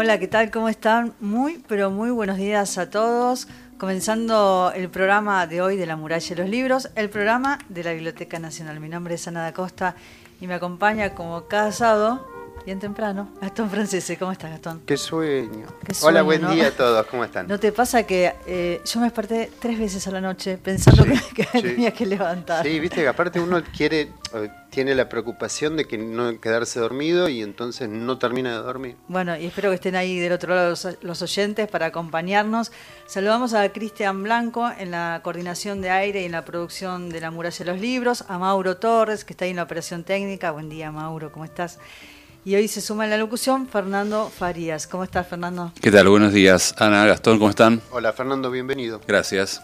Hola, ¿qué tal? ¿Cómo están? Muy, pero muy buenos días a todos. Comenzando el programa de hoy de La Muralla de los Libros, el programa de la Biblioteca Nacional. Mi nombre es Ana da Costa y me acompaña como cada sábado bien temprano. Gastón Francese, ¿cómo estás, Gastón? Qué sueño. Hola, buen día a todos, ¿cómo están? ¿No te pasa que eh, yo me desperté tres veces a la noche pensando que, tenía que levantar? Sí, viste que aparte uno quiere, tiene la preocupación de que no quedarse dormido y entonces no termina de dormir. Bueno, y espero que estén ahí del otro lado los, oyentes para acompañarnos. Saludamos a Cristian Blanco en la coordinación de aire y en la producción de La Muralla de los Libros, a Mauro Torres, que está ahí en la operación técnica. Buen día, Mauro, ¿cómo estás? Y hoy se suma en la locución Fernando Farías. ¿Cómo estás, Fernando? ¿Qué tal? Buenos días. Ana, Gastón, ¿cómo están? Hola, Fernando, bienvenido. Gracias.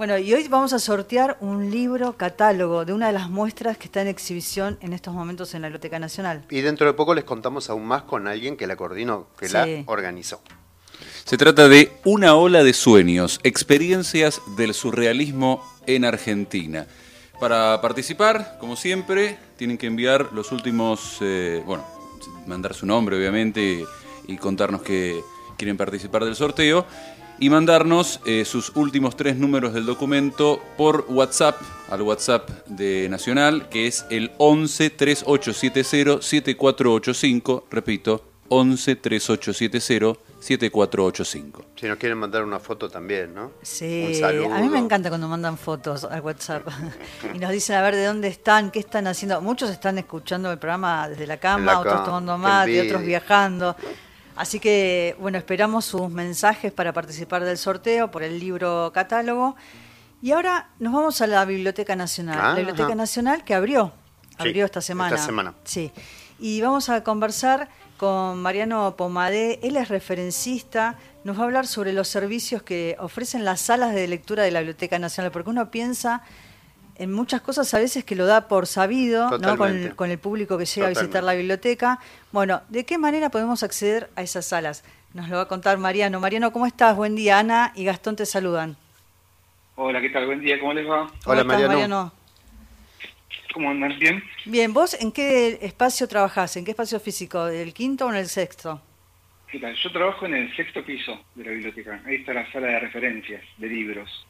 Bueno, y hoy vamos a sortear un libro catálogo de una de las muestras que está en exhibición en estos momentos en la Biblioteca Nacional. Y dentro de poco les contamos aún más con alguien que la coordinó, que la organizó. Se trata de Una ola de sueños, experiencias del surrealismo en Argentina. Para participar, como siempre, tienen que enviar los últimos, eh, bueno, mandar su nombre, obviamente, y, contarnos que quieren participar del sorteo. Y mandarnos eh, sus últimos tres números del documento por WhatsApp, al WhatsApp de Nacional, que es el 11 3870 7485. Repito, 11 3870 7485. Si nos quieren mandar una foto también, ¿no? Sí, a mí me encanta cuando mandan fotos al WhatsApp y nos dicen a ver de dónde están, qué están haciendo. Muchos están escuchando el programa desde la cama, otros tomando mate, otros viajando. Así que, bueno, esperamos sus mensajes para participar del sorteo por el libro catálogo. Y ahora nos vamos a la Biblioteca Nacional. la Biblioteca Nacional que abrió, abrió esta semana. Esta semana. Sí. Y vamos a conversar con Mariano Pomadé. Él es referencista, nos va a hablar sobre los servicios que ofrecen las salas de lectura de la Biblioteca Nacional, porque uno piensa en muchas cosas a veces que lo da por sabido ¿no? con, el público que llega a visitar la biblioteca. Bueno, ¿de qué manera podemos acceder a esas salas? Nos lo va a contar Mariano. Mariano, ¿cómo estás? Buen día. Ana y Gastón te saludan. Hola, ¿qué tal? Buen día, ¿cómo les va? Hola, Mariano. ¿Cómo andan? ¿Bien? Bien, ¿vos en qué espacio trabajás? ¿En qué espacio físico? ¿El quinto o en el sexto? Yo trabajo en el sexto piso de la biblioteca. Ahí está la sala de referencias de libros.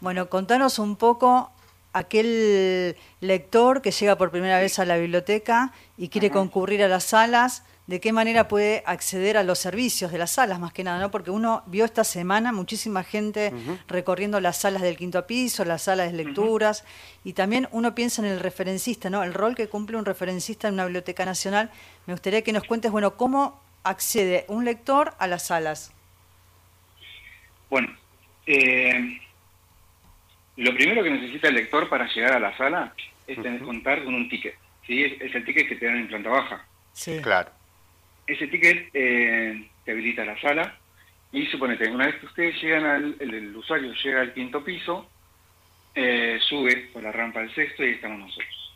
Bueno, contanos un poco aquel lector que llega por primera vez a la biblioteca y quiere concurrir a las salas de qué manera puede acceder a los servicios de las salas, más que nada, ¿no? Porque uno vio esta semana muchísima gente recorriendo las salas del quinto piso, las salas de lecturas, y también uno piensa en el referencista, ¿no? El rol que cumple un referencista en una biblioteca nacional. Me gustaría que nos cuentes, bueno, cómo accede un lector a las salas. Bueno, eh, lo primero que necesita el lector para llegar a la sala es tener que contar con un ticket, ¿sí? Es, el ticket que te dan en planta baja. Sí. Claro. Ese ticket eh, te habilita la sala y suponete, una vez que ustedes llegan al, el, usuario llega al quinto piso, eh, sube por la rampa del sexto y ahí estamos nosotros.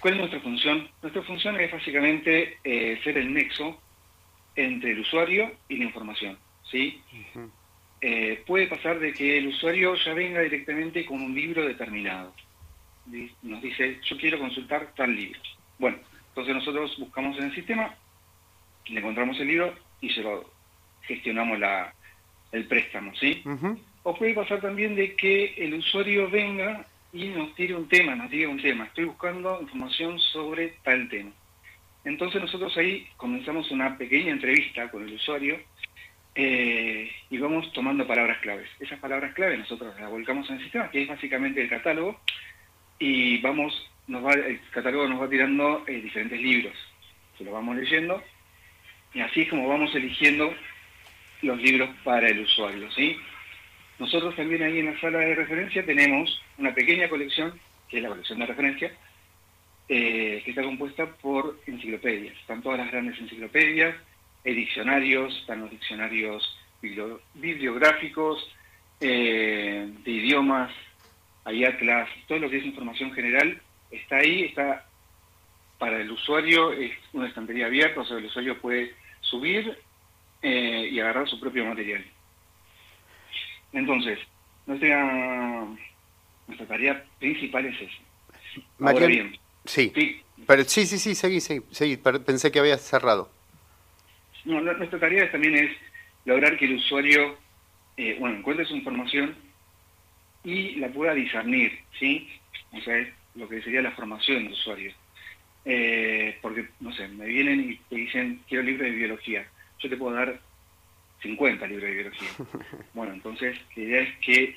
¿Cuál es nuestra función? Nuestra función es básicamente eh, ser el nexo entre el usuario y la información. ¿sí? Puede pasar de que el usuario ya venga directamente con un libro determinado. Nos dice, yo quiero consultar tal libro. Bueno, entonces nosotros buscamos en el sistema, le encontramos el libro y se lo gestionamos la, el préstamo, ¿sí? O puede pasar también de que el usuario venga y nos tire un tema, nos diga un tema, estoy buscando información sobre tal tema. Entonces nosotros ahí comenzamos una pequeña entrevista con el usuario eh, y vamos tomando palabras claves. Esas palabras claves nosotros las volcamos en el sistema, que es básicamente el catálogo, y vamos nos va, el catálogo nos va tirando eh, diferentes libros, que lo vamos leyendo, y así es como vamos eligiendo los libros para el usuario, ¿sí? Nosotros también ahí en la sala de referencia tenemos una pequeña colección, que es la colección de referencia, eh, que está compuesta por enciclopedias. Están todas las grandes enciclopedias, diccionarios, están los diccionarios bibliográficos, eh, de idiomas, hay atlas, todo lo que es información general está ahí, está para el usuario, es una estantería abierta, o sea, el usuario puede subir eh, y agarrar su propio material. Entonces, nuestra, nuestra tarea principal es esa. Ahora bien, sí. sí. Pero, sí, sí, sí, seguí, seguí, seguí, pensé que había cerrado. No, nuestra tarea también es lograr que el usuario, eh, bueno, encuentre su información y la pueda discernir, ¿sí? O sea, es lo que sería la formación del usuario. Eh, porque, no sé, me vienen y te dicen, quiero libro de biología. Yo te puedo dar 50 libros de biología. Bueno, entonces, la idea es que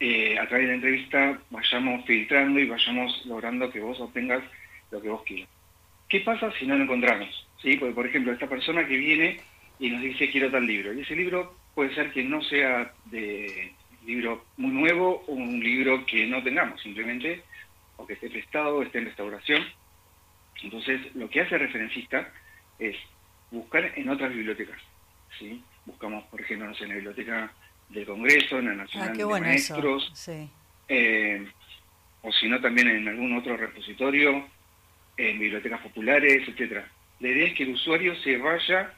eh, a través de la entrevista vayamos filtrando y vayamos logrando que vos obtengas lo que vos quieras. ¿Qué pasa si no lo encontramos? ¿Sí? Porque, por ejemplo, esta persona que viene y nos dice quiero tal libro, y ese libro puede ser que no sea de libro muy nuevo o un libro que no tengamos, simplemente, o que esté prestado, o esté en restauración. Entonces, lo que hace el referencista es buscar en otras bibliotecas. ¿sí? Buscamos, por ejemplo, en la Biblioteca del Congreso, en la Nacional Ah, qué de bueno Maestros. Sí. eh, o si no también en algún otro repositorio, en bibliotecas populares, etcétera. La idea es que el usuario se vaya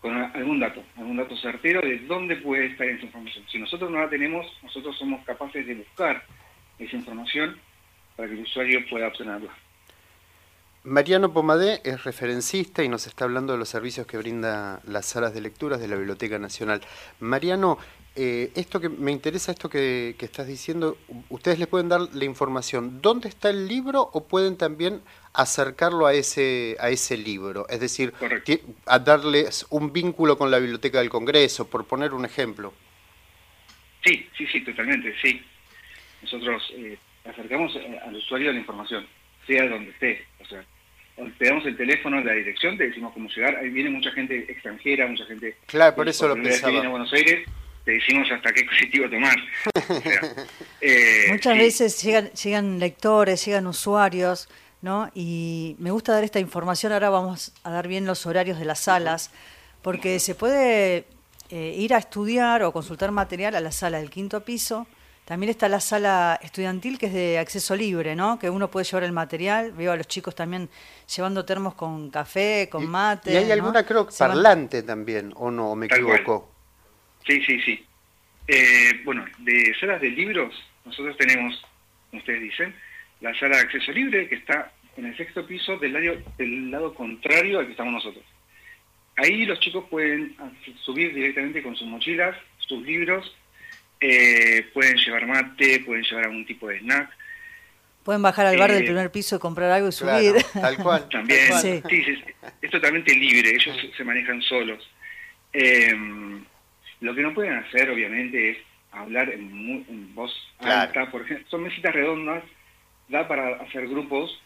con algún dato, algún dato certero de dónde puede estar esa información. Si nosotros no la tenemos, nosotros somos capaces de buscar esa información para que el usuario pueda obtenerla. Mariano Pomadé es referencista y nos está hablando de los servicios que brinda las salas de lecturas de la Biblioteca Nacional. Mariano, eh, esto que me interesa, esto que, que estás diciendo, ustedes les pueden dar la información, ¿dónde está el libro o pueden también acercarlo a ese, a ese libro? Es decir, a darles un vínculo con la Biblioteca del Congreso, por poner un ejemplo. Sí, sí, sí, totalmente, sí. Nosotros eh, acercamos eh, al usuario la información, sea donde esté. O sea, te damos el teléfono, la dirección, te decimos cómo llegar. Ahí viene mucha gente extranjera, mucha gente... Claro, por eso lo que viene a pensaba. Buenos Aires, te decimos hasta qué colectivo tomar. O sea, eh, Muchas sí, veces llegan, llegan lectores, llegan usuarios, ¿no? Y me gusta dar esta información. Ahora vamos a dar bien los horarios de las salas, porque se puede eh, ir a estudiar o consultar material a la sala del quinto piso. También está la sala estudiantil que es de acceso libre, ¿no? Que uno puede llevar el material. Veo a los chicos también llevando termos con café, con mate. Y hay ¿no? alguna, creo, van- parlante también, ¿o no? ¿O me Tal cual. Sí, sí, sí. Eh, bueno, de salas de libros, nosotros tenemos, como ustedes dicen, la sala de acceso libre que está en el sexto piso del lado, del lado contrario al que estamos nosotros. Ahí los chicos pueden subir directamente con sus mochilas, sus libros, eh, pueden llevar mate, pueden llevar algún tipo de snack. Pueden bajar al bar Eh, del primer piso y comprar algo y Claro, subir. tal cual. También, tal cual. Sí. sí, sí, sí, es totalmente libre, ellos se- se manejan solos. Eh, lo que no pueden hacer, obviamente, es hablar en, mu- en voz Claro. alta, por ejemplo, son mesitas redondas, da para hacer grupos,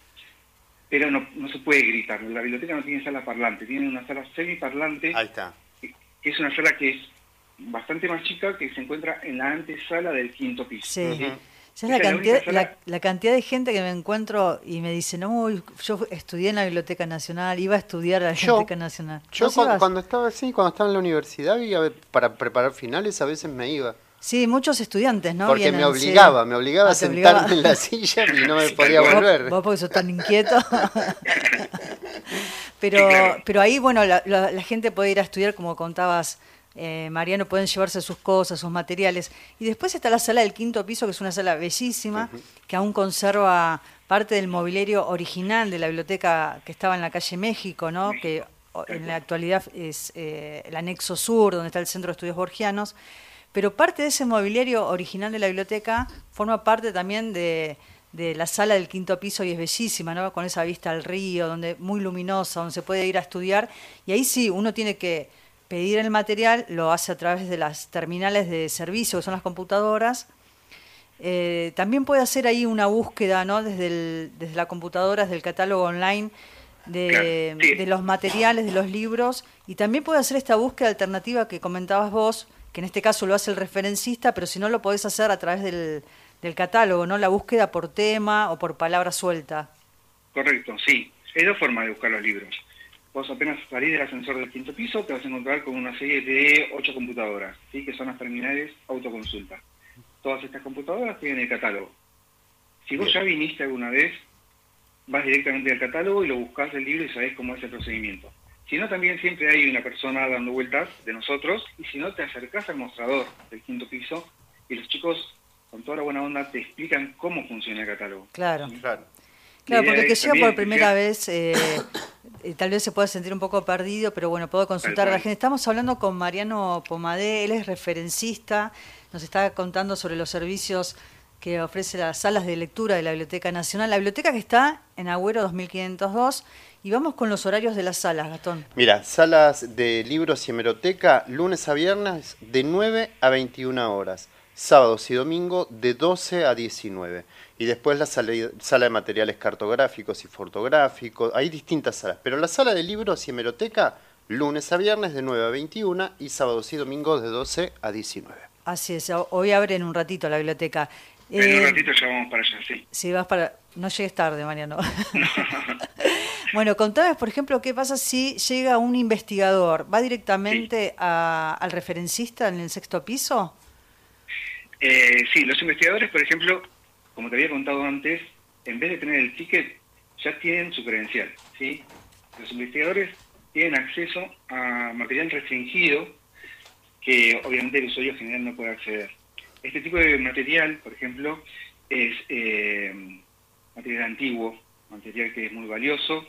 pero no, no se puede gritar. La biblioteca no tiene sala parlante, tiene una sala semiparlante, Ahí está. que es una sala que es bastante más chica, que se encuentra en la antesala del quinto piso. Sí. ¿Sabes Esa la es la cantidad, la, la cantidad de gente que me encuentro y me dice, no, yo estudié en la Biblioteca Nacional, iba a estudiar a la Yo- Biblioteca Nacional. Yo ¿Vos cuando, estaba así, cuando estaba en la universidad, iba para preparar finales, a veces me iba. Sí, muchos estudiantes, ¿no? porque Vienen, me sí. obligaba, me obligaba Ah, a sentarme obligaba. en la silla y no me podía. Vos- volver. Vos porque sos tan inquieto. pero, pero ahí, bueno, la, la- la gente puede ir a estudiar, como contabas, eh, Mariano, pueden llevarse sus cosas, sus materiales. Y después está la sala del quinto piso, que es una sala bellísima, que aún conserva parte del mobiliario original de la biblioteca que estaba en la calle México, ¿no? Que en la actualidad es eh, el anexo sur, donde está el Centro de Estudios Borgianos. Pero parte de ese mobiliario original de la biblioteca forma parte también de, de la sala del quinto piso y es bellísima, ¿no? Con esa vista al río, donde muy luminosa, donde se puede ir a estudiar. Y ahí sí, uno tiene que pedir el material, lo hace a través de las terminales de servicio, que son las computadoras. Eh, también puede hacer ahí una búsqueda, ¿no? Desde, el- desde la computadora, desde el catálogo online de, sí. de los materiales, de los libros, y también puede hacer esta búsqueda alternativa que comentabas vos, que en este caso lo hace el referencista, pero si no lo podés hacer a través del, del catálogo, ¿no? La búsqueda por tema o por palabra suelta. Correcto, sí. Hay dos formas de buscar los libros. Vos apenas salís del ascensor del quinto piso, te vas a encontrar con una serie de ocho computadoras, ¿sí? que son las terminales autoconsulta. Todas estas computadoras tienen el catálogo. Si vos ya viniste alguna vez, vas directamente al catálogo y lo buscás el libro y sabés cómo es el procedimiento. Si no, también siempre hay una persona dando vueltas de nosotros, y si no, te acercás al mostrador del quinto piso y los chicos, con toda la buena onda, te explican cómo funciona el catálogo. Claro. Claro. Claro, porque el que también por primera que- vez, eh, eh, tal vez se pueda sentir un poco perdido, pero bueno, puedo consultar a la gente. Estamos hablando con Mariano Pomadé, él es referencista, nos está contando sobre los servicios que ofrece las salas de lectura de la Biblioteca Nacional. La biblioteca que está en Agüero 2502. Y vamos con los horarios de las salas, Gastón. Mira, salas de libros y hemeroteca, lunes a viernes de 9 a 21 horas, sábados y domingo de 12 a 19. Y después la sala, de materiales cartográficos y fotográficos, hay distintas salas, pero la sala de libros y hemeroteca, lunes a viernes de 9 a 21 y sábados y domingos de 12 a 19. Así es, hoy abren un ratito la biblioteca. En un eh, ratito ya vamos para allá, sí. Sí, vas para... No llegues tarde, Mariano. bueno, contame, por ejemplo, qué pasa si llega un investigador. ¿Va directamente al referencista en el sexto piso? Eh, sí, los investigadores, por ejemplo, como te había contado antes, en vez de tener el ticket, ya tienen su credencial. ¿sí? Los investigadores tienen acceso a material restringido que obviamente el usuario general no puede acceder. Este tipo de material, por ejemplo, es eh, material antiguo, material que es muy valioso,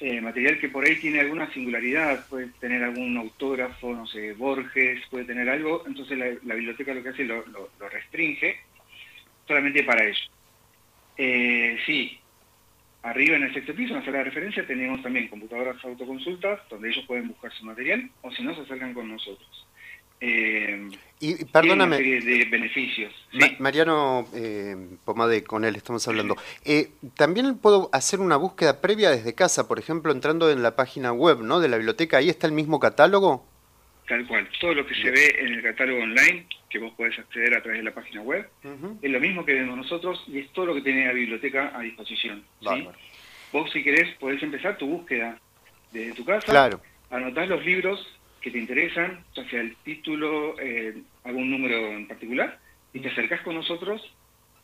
eh, material que por ahí tiene alguna singularidad, puede tener algún autógrafo, no sé, Borges, puede tener algo, entonces la, biblioteca lo que hace lo, lo, restringe solamente para ello. Eh, sí, arriba en el sexto piso, en la sala de referencia, tenemos también computadoras autoconsultas, donde ellos pueden buscar su material, o si no, se acercan con nosotros. Eh, y perdóname. de beneficios. Mariano eh, Pomade, con él estamos hablando. Eh, También puedo hacer una búsqueda previa desde casa, por ejemplo, entrando en la página web ¿no? de la biblioteca. ¿Ahí está el mismo catálogo? Tal cual. Todo lo que se ve en el catálogo online, que vos podés acceder a través de la página web, es lo mismo que vemos nosotros y es todo lo que tiene la biblioteca a disposición. Vos, si querés, podés empezar tu búsqueda desde tu casa. Claro. Anotás los libros que te interesan, ya sea el título, eh, algún número en particular, y te acercás con nosotros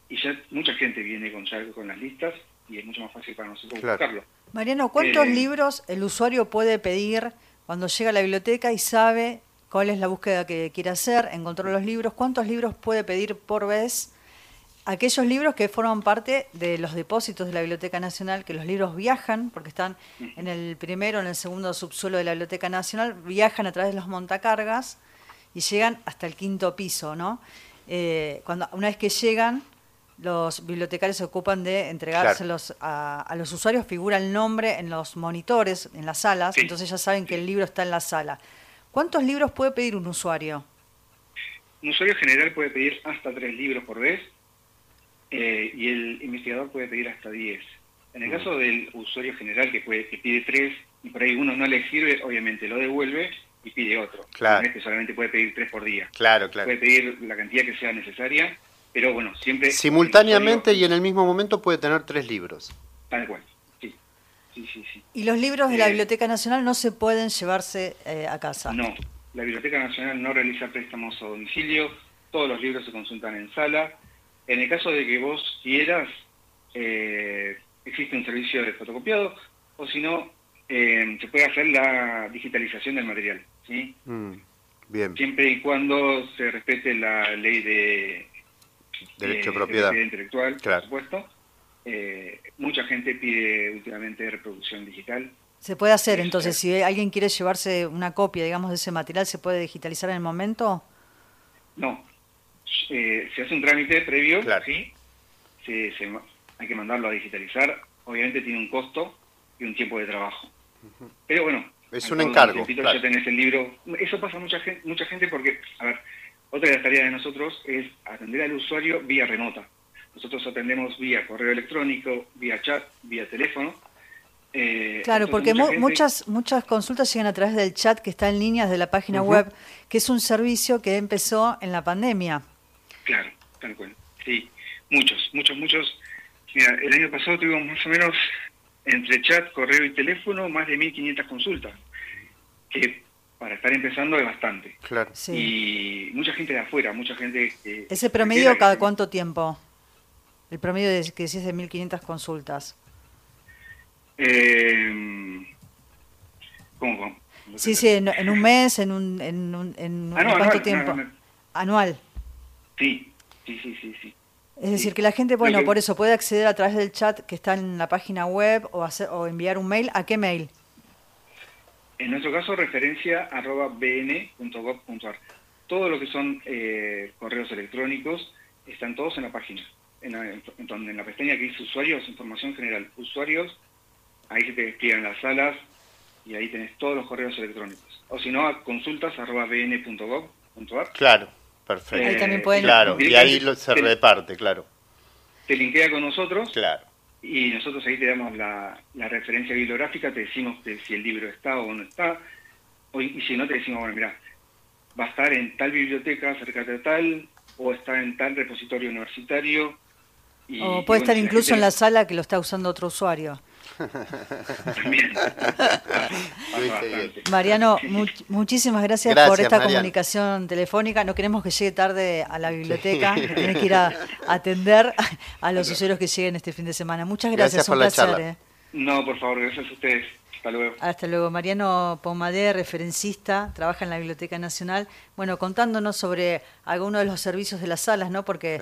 y ya mucha gente viene con, con las listas y es mucho más fácil para nosotros buscarlo. Mariano, ¿cuántos eh, libros el usuario puede pedir cuando llega a la biblioteca y sabe cuál es la búsqueda que quiere hacer, encontró los libros? ¿Cuántos libros puede pedir por vez? aquellos libros que forman parte de los depósitos de la Biblioteca Nacional, que los libros viajan, porque están en el primero, en el segundo subsuelo de la Biblioteca Nacional, viajan a través de los montacargas y llegan hasta el quinto piso, ¿no? Eh, cuando, una vez que llegan, los bibliotecarios se ocupan de entregárselos a, los usuarios, figura el nombre en los monitores, en las salas, entonces ya saben que el libro está en la sala. ¿Cuántos libros puede pedir un usuario? Un usuario general puede pedir hasta tres libros por vez, eh, y el investigador puede pedir hasta 10. En el caso del usuario general que, puede, que pide 3 y por ahí uno no le sirve, obviamente lo devuelve y pide otro. Claro. Este solamente puede pedir 3 por día. Claro, claro. Puede pedir la cantidad que sea necesaria, pero bueno, siempre... Simultáneamente y en el mismo momento puede tener 3 libros. Tal cual, sí. Sí, sí, sí. ¿Y los libros de la eh, Biblioteca Nacional no se pueden llevarse eh, a casa? No, la Biblioteca Nacional no realiza préstamos a domicilio, todos los libros se consultan en sala, en el caso de que vos quieras, eh, existe un servicio de fotocopiado, o si no, eh, se puede hacer la digitalización del material. ¿sí? Mm, bien. Siempre y cuando se respete la ley de derecho de, propiedad intelectual, por supuesto. Eh, mucha gente pide últimamente reproducción digital. ¿Se puede hacer entonces? Si alguien quiere llevarse una copia, digamos, de ese material, ¿se puede digitalizar en el momento? No, eh, se hace un trámite previo, ¿sí? hay que mandarlo a digitalizar, obviamente tiene un costo y un tiempo de trabajo. Pero bueno, es un encargo. Ya tenés el libro. Eso pasa mucha gente, mucha gente porque, a ver, otra de las tareas de nosotros es atender al usuario vía remota. Nosotros atendemos vía correo electrónico, vía chat, vía teléfono. Eh, claro, porque muchas muchas consultas llegan a través del chat que está en línea de la página web, que es un servicio que empezó en la pandemia. Claro, tal cual. Sí, muchos, muchos, muchos. Mira, el año pasado tuvimos más o menos entre chat, correo y teléfono más de 1.500 consultas, que para estar empezando es bastante. Claro. Y mucha gente de afuera, mucha gente que... ¿Ese promedio cada cuánto tiempo? El promedio de que decís de 1.500 consultas. Eh, ¿Cómo? sí, sí, en, un mes, en un... En, un, en ah, ¿Cuánto tiempo? anual. Sí, sí, sí, sí. sí. Es decir, que la gente, bueno, por eso puede acceder a través del chat que está en la página web o, hacer, o enviar un mail. ¿A qué mail? En nuestro caso, referencia arroba bn.gov.ar. Todo lo que son eh, correos electrónicos están todos en la página. En la, en, la pestaña que dice usuarios, información general, usuarios, ahí se te despliegan las salas y ahí tenés todos los correos electrónicos. O si no, a consultas arroba bn.gov.ar. Claro, perfecto. ahí también pueden... Claro, y ahí lo, se reparte, claro. Te linkea con nosotros. Claro y nosotros ahí te damos la, referencia bibliográfica, te decimos si el libro está o no está, y si no te decimos, bueno, mira, va a estar en tal biblioteca, cerca de tal, o está en tal repositorio universitario. O puede estar incluso en la sala que lo está usando otro usuario. Mariano, muchísimas gracias, por esta comunicación telefónica. No queremos que llegue tarde a la biblioteca, que tiene que ir a, atender a los usuarios que lleguen este fin de semana. Muchas gracias, un placer. Eh. No, por favor, gracias a ustedes. Hasta luego. Hasta luego. Mariano Pomadé, referencista, trabaja en la Biblioteca Nacional. Bueno, contándonos sobre algunos de los servicios de las salas, ¿no? Porque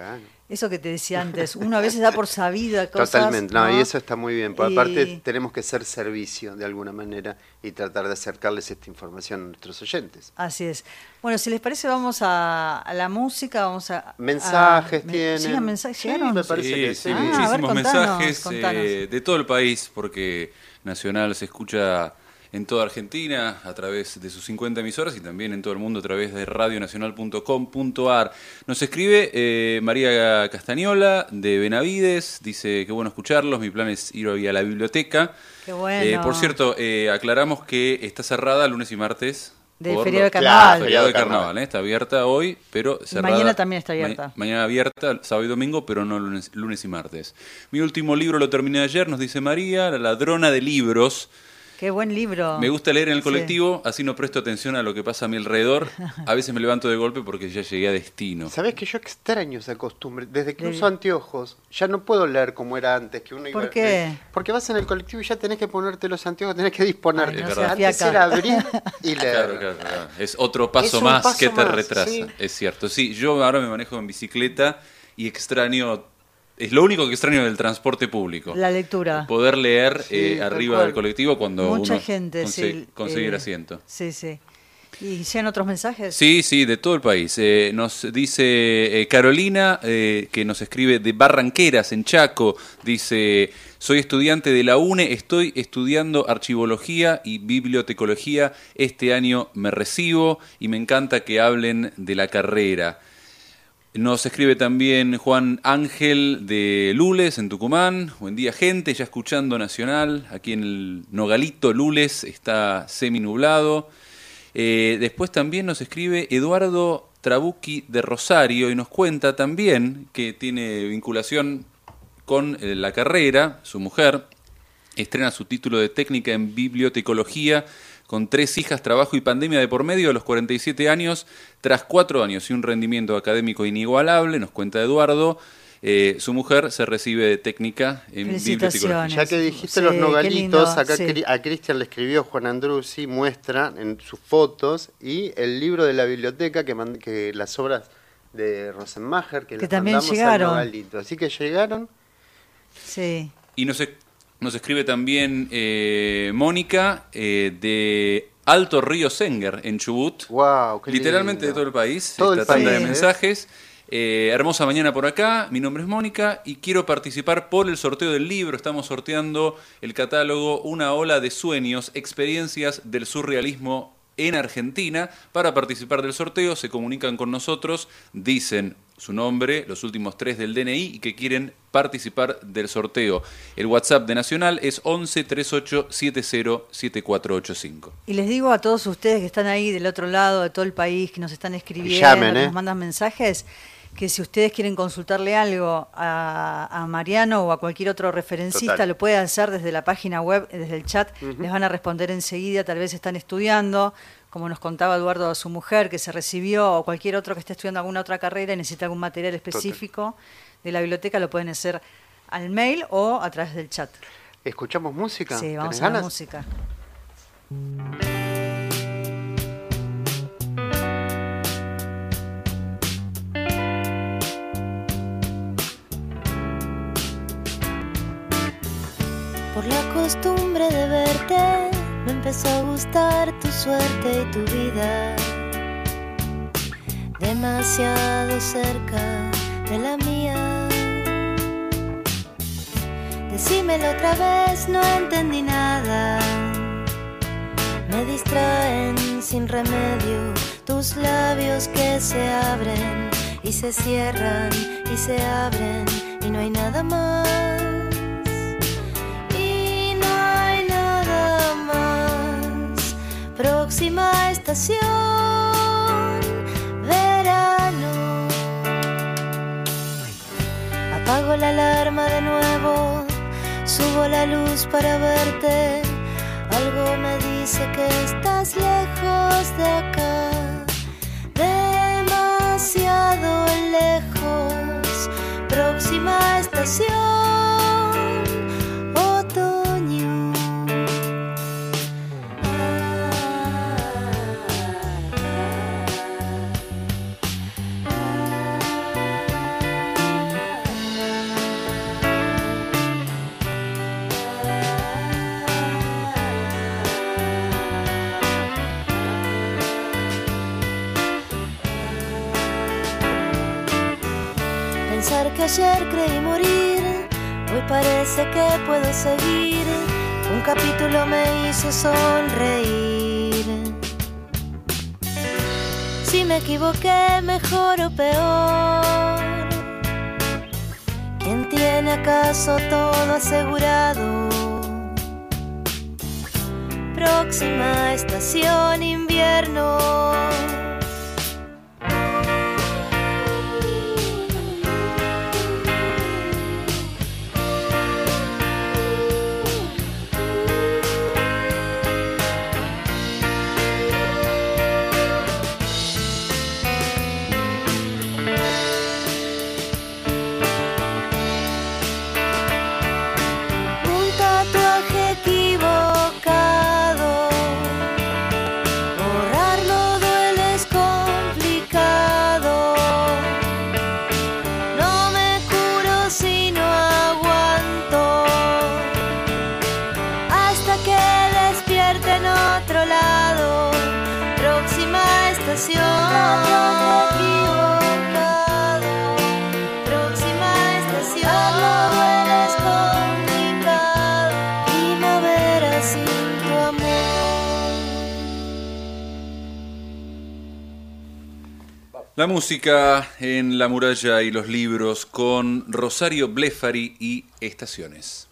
eso que te decía antes, uno a veces da por sabida cosas. Totalmente, no, y eso está muy bien. Por aparte, tenemos que ser servicio de alguna manera y tratar de acercarles esta información a nuestros oyentes. Así es. Bueno, si les parece, vamos a, la música, vamos a. Mensajes tienen. Sí, mensajes llegaron. me parece que sí. Ah, muchísimos mensajes eh, de todo el país, porque Nacional se escucha en toda Argentina a través de sus 50 emisoras y también en todo el mundo a través de radionacional.com.ar. Nos escribe eh, María Castañola de Benavides, dice que bueno escucharlos, mi plan es ir hoy a la biblioteca. Qué bueno. Eh, por cierto, eh, aclaramos que está cerrada lunes y martes. De feriado de carnaval. feriado de carnaval, está abierta hoy, pero cerrada. Mañana también está abierta. mañana abierta, sábado y domingo, pero no lunes, lunes y martes. Mi último libro lo terminé ayer, nos dice María, La ladrona de libros. Qué buen libro. Me gusta leer en el colectivo, así no presto atención a lo que pasa a mi alrededor. A veces me levanto de golpe porque ya llegué a destino. Sabes que yo extraño esa costumbre. Desde que uso anteojos, ya no puedo leer como era antes. Que uno ¿Por qué? porque vas en el colectivo y ya tenés que ponerte los anteojos, tenés que disponerte. antes era abrir y leer. Claro, claro, Es otro paso más que te retrasa. Es cierto. Sí, yo ahora me manejo en bicicleta y extraño es lo único que extraño del transporte público. La lectura. Poder leer eh, arriba del colectivo cuando Mucha uno gente, conseguir eh, asiento. Sí, sí. ¿Y llegan otros mensajes? Sí, sí, de todo el país. Eh, nos dice Carolina, que nos escribe de Barranqueras, en Chaco. Dice, soy estudiante de la UNE, estoy estudiando archivología y bibliotecología. Este año me recibo y me encanta que hablen de la carrera. Nos escribe también Juan Ángel de Lules, en Tucumán. Buen día, gente. Ya escuchando Nacional. Aquí en el Nogalito Lules está semi nublado. Eh, después también nos escribe Eduardo Trabucchi de Rosario y nos cuenta también que tiene vinculación con eh, la carrera. Su mujer estrena su título de técnica en bibliotecología con tres hijas, trabajo y pandemia de por medio a los 47 años, tras cuatro años y un rendimiento académico inigualable, nos cuenta Eduardo. Eh, su mujer se recibe de técnica en bibliotecología. Ya que dijiste los nogalitos, acá a Cristian le escribió Juan Andruzzi, muestra en sus fotos y el libro de la biblioteca que, que las obras de Rosenmacher que, que también llegaron. Así que llegaron. Sí. Y no sé nos escribe también eh, Mónica eh, de Alto Río Senger en Chubut. Wow, Literalmente de todo el país. Todo esta tanda de mensajes. Eh, hermosa mañana por acá, mi nombre es Mónica y quiero participar por el sorteo del libro. Estamos sorteando el catálogo Una ola de sueños, experiencias del surrealismo en Argentina. Para participar del sorteo se comunican con nosotros, dicen su nombre, los últimos tres del DNI y que quieren participar del sorteo. El WhatsApp de Nacional es 11 38 70 7485. Y les digo a todos ustedes que están ahí del otro lado de todo el país, que nos están escribiendo, ¿eh? nos mandan mensajes, que si ustedes quieren consultarle algo a, Mariano o a cualquier otro referencista, lo pueden hacer desde la página web, desde el chat, les van a responder enseguida, tal vez están estudiando como nos contaba Eduardo, a su mujer que se recibió o cualquier otro que esté estudiando alguna otra carrera y necesita algún material específico de la biblioteca, lo pueden hacer al mail o a través del chat. ¿Escuchamos música? Sí, vamos a la música. Por la costumbre de verte me empezó a gustar tu suerte y tu vida. Demasiado cerca de la mía. Decímelo otra vez, no entendí nada. Me distraen sin remedio tus labios que se abren y se cierran y se abren y no hay nada más. Próxima estación, verano. Apago la alarma de nuevo, subo la luz para verte. Algo me dice que estás lejos de acá demasiado lejos. Próxima estación, ayer creí morir, hoy parece que puedo seguir. Un capítulo me hizo sonreír. Si me equivoqué, mejor o peor. ¿Quién tiene acaso todo asegurado? Próxima estación invierno. La música en la muralla y los libros con Rosario Blefari y Estaciones.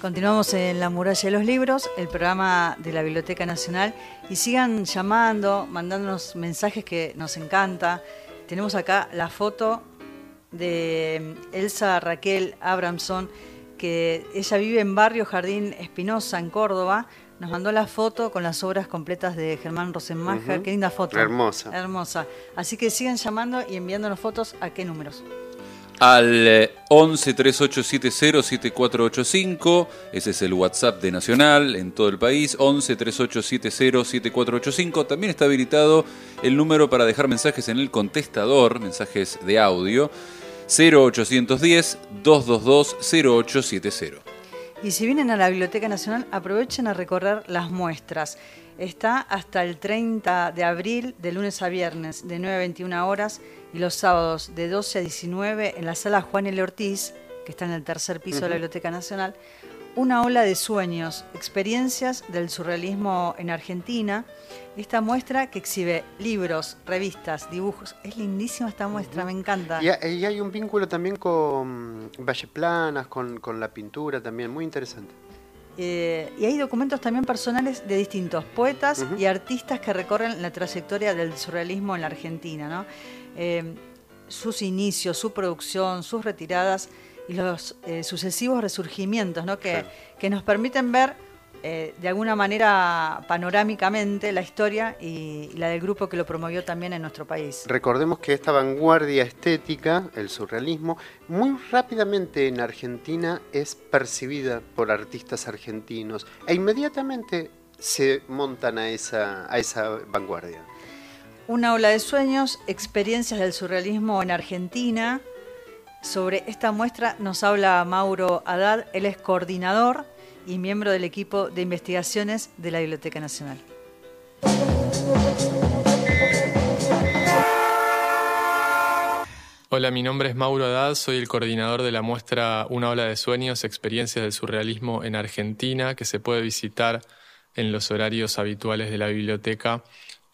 Continuamos en La Muralla de los Libros, el programa de la Biblioteca Nacional, y sigan llamando, mandándonos mensajes que nos encanta. Tenemos acá la foto de Elsa Raquel Abramson, que ella vive en Barrio Jardín Espinosa, en Córdoba. Nos mandó la foto con las obras completas de Germán Rosenmacher. Qué linda foto. Hermosa. Hermosa. Así que sigan llamando y enviándonos fotos a qué números. Al eh, 11 3870 7485, ese es el WhatsApp de Nacional en todo el país, 11 3870 7485. También está habilitado el número para dejar mensajes en el contestador, mensajes de audio, 0810 222 0870. Y si vienen a la Biblioteca Nacional, aprovechen a recorrer las muestras. Está hasta el 30 de abril, de lunes a viernes, de 9 a 21 horas, y los sábados de 12 a 19 en la sala Juan L. Ortiz, que está en el tercer piso de la Biblioteca Nacional, una ola de sueños, experiencias del surrealismo en Argentina. Esta muestra que exhibe libros, revistas, dibujos. Es lindísima esta muestra, me encanta. Y, ha- y hay un vínculo también con Valle Planas, con, con la pintura también, muy interesante. Eh, y hay documentos también personales de distintos poetas y artistas que recorren la trayectoria del surrealismo en la Argentina, ¿no? Eh, sus inicios, su producción, sus retiradas y los eh, sucesivos resurgimientos, ¿no? que, Claro. que nos permiten ver eh, de alguna manera panorámicamente la historia y, y la del grupo que lo promovió también en nuestro país. Recordemos que esta vanguardia estética, el surrealismo, muy rápidamente en Argentina es percibida por artistas argentinos e inmediatamente se montan a esa, a esa vanguardia. Una ola de sueños, experiencias del surrealismo en Argentina. Sobre esta muestra nos habla Mauro Haddad, él es coordinador y miembro del equipo de investigaciones de la Biblioteca Nacional. Hola, mi nombre es Mauro Haddad, soy el coordinador de la muestra Una ola de sueños, experiencias del surrealismo en Argentina, que se puede visitar en los horarios habituales de la biblioteca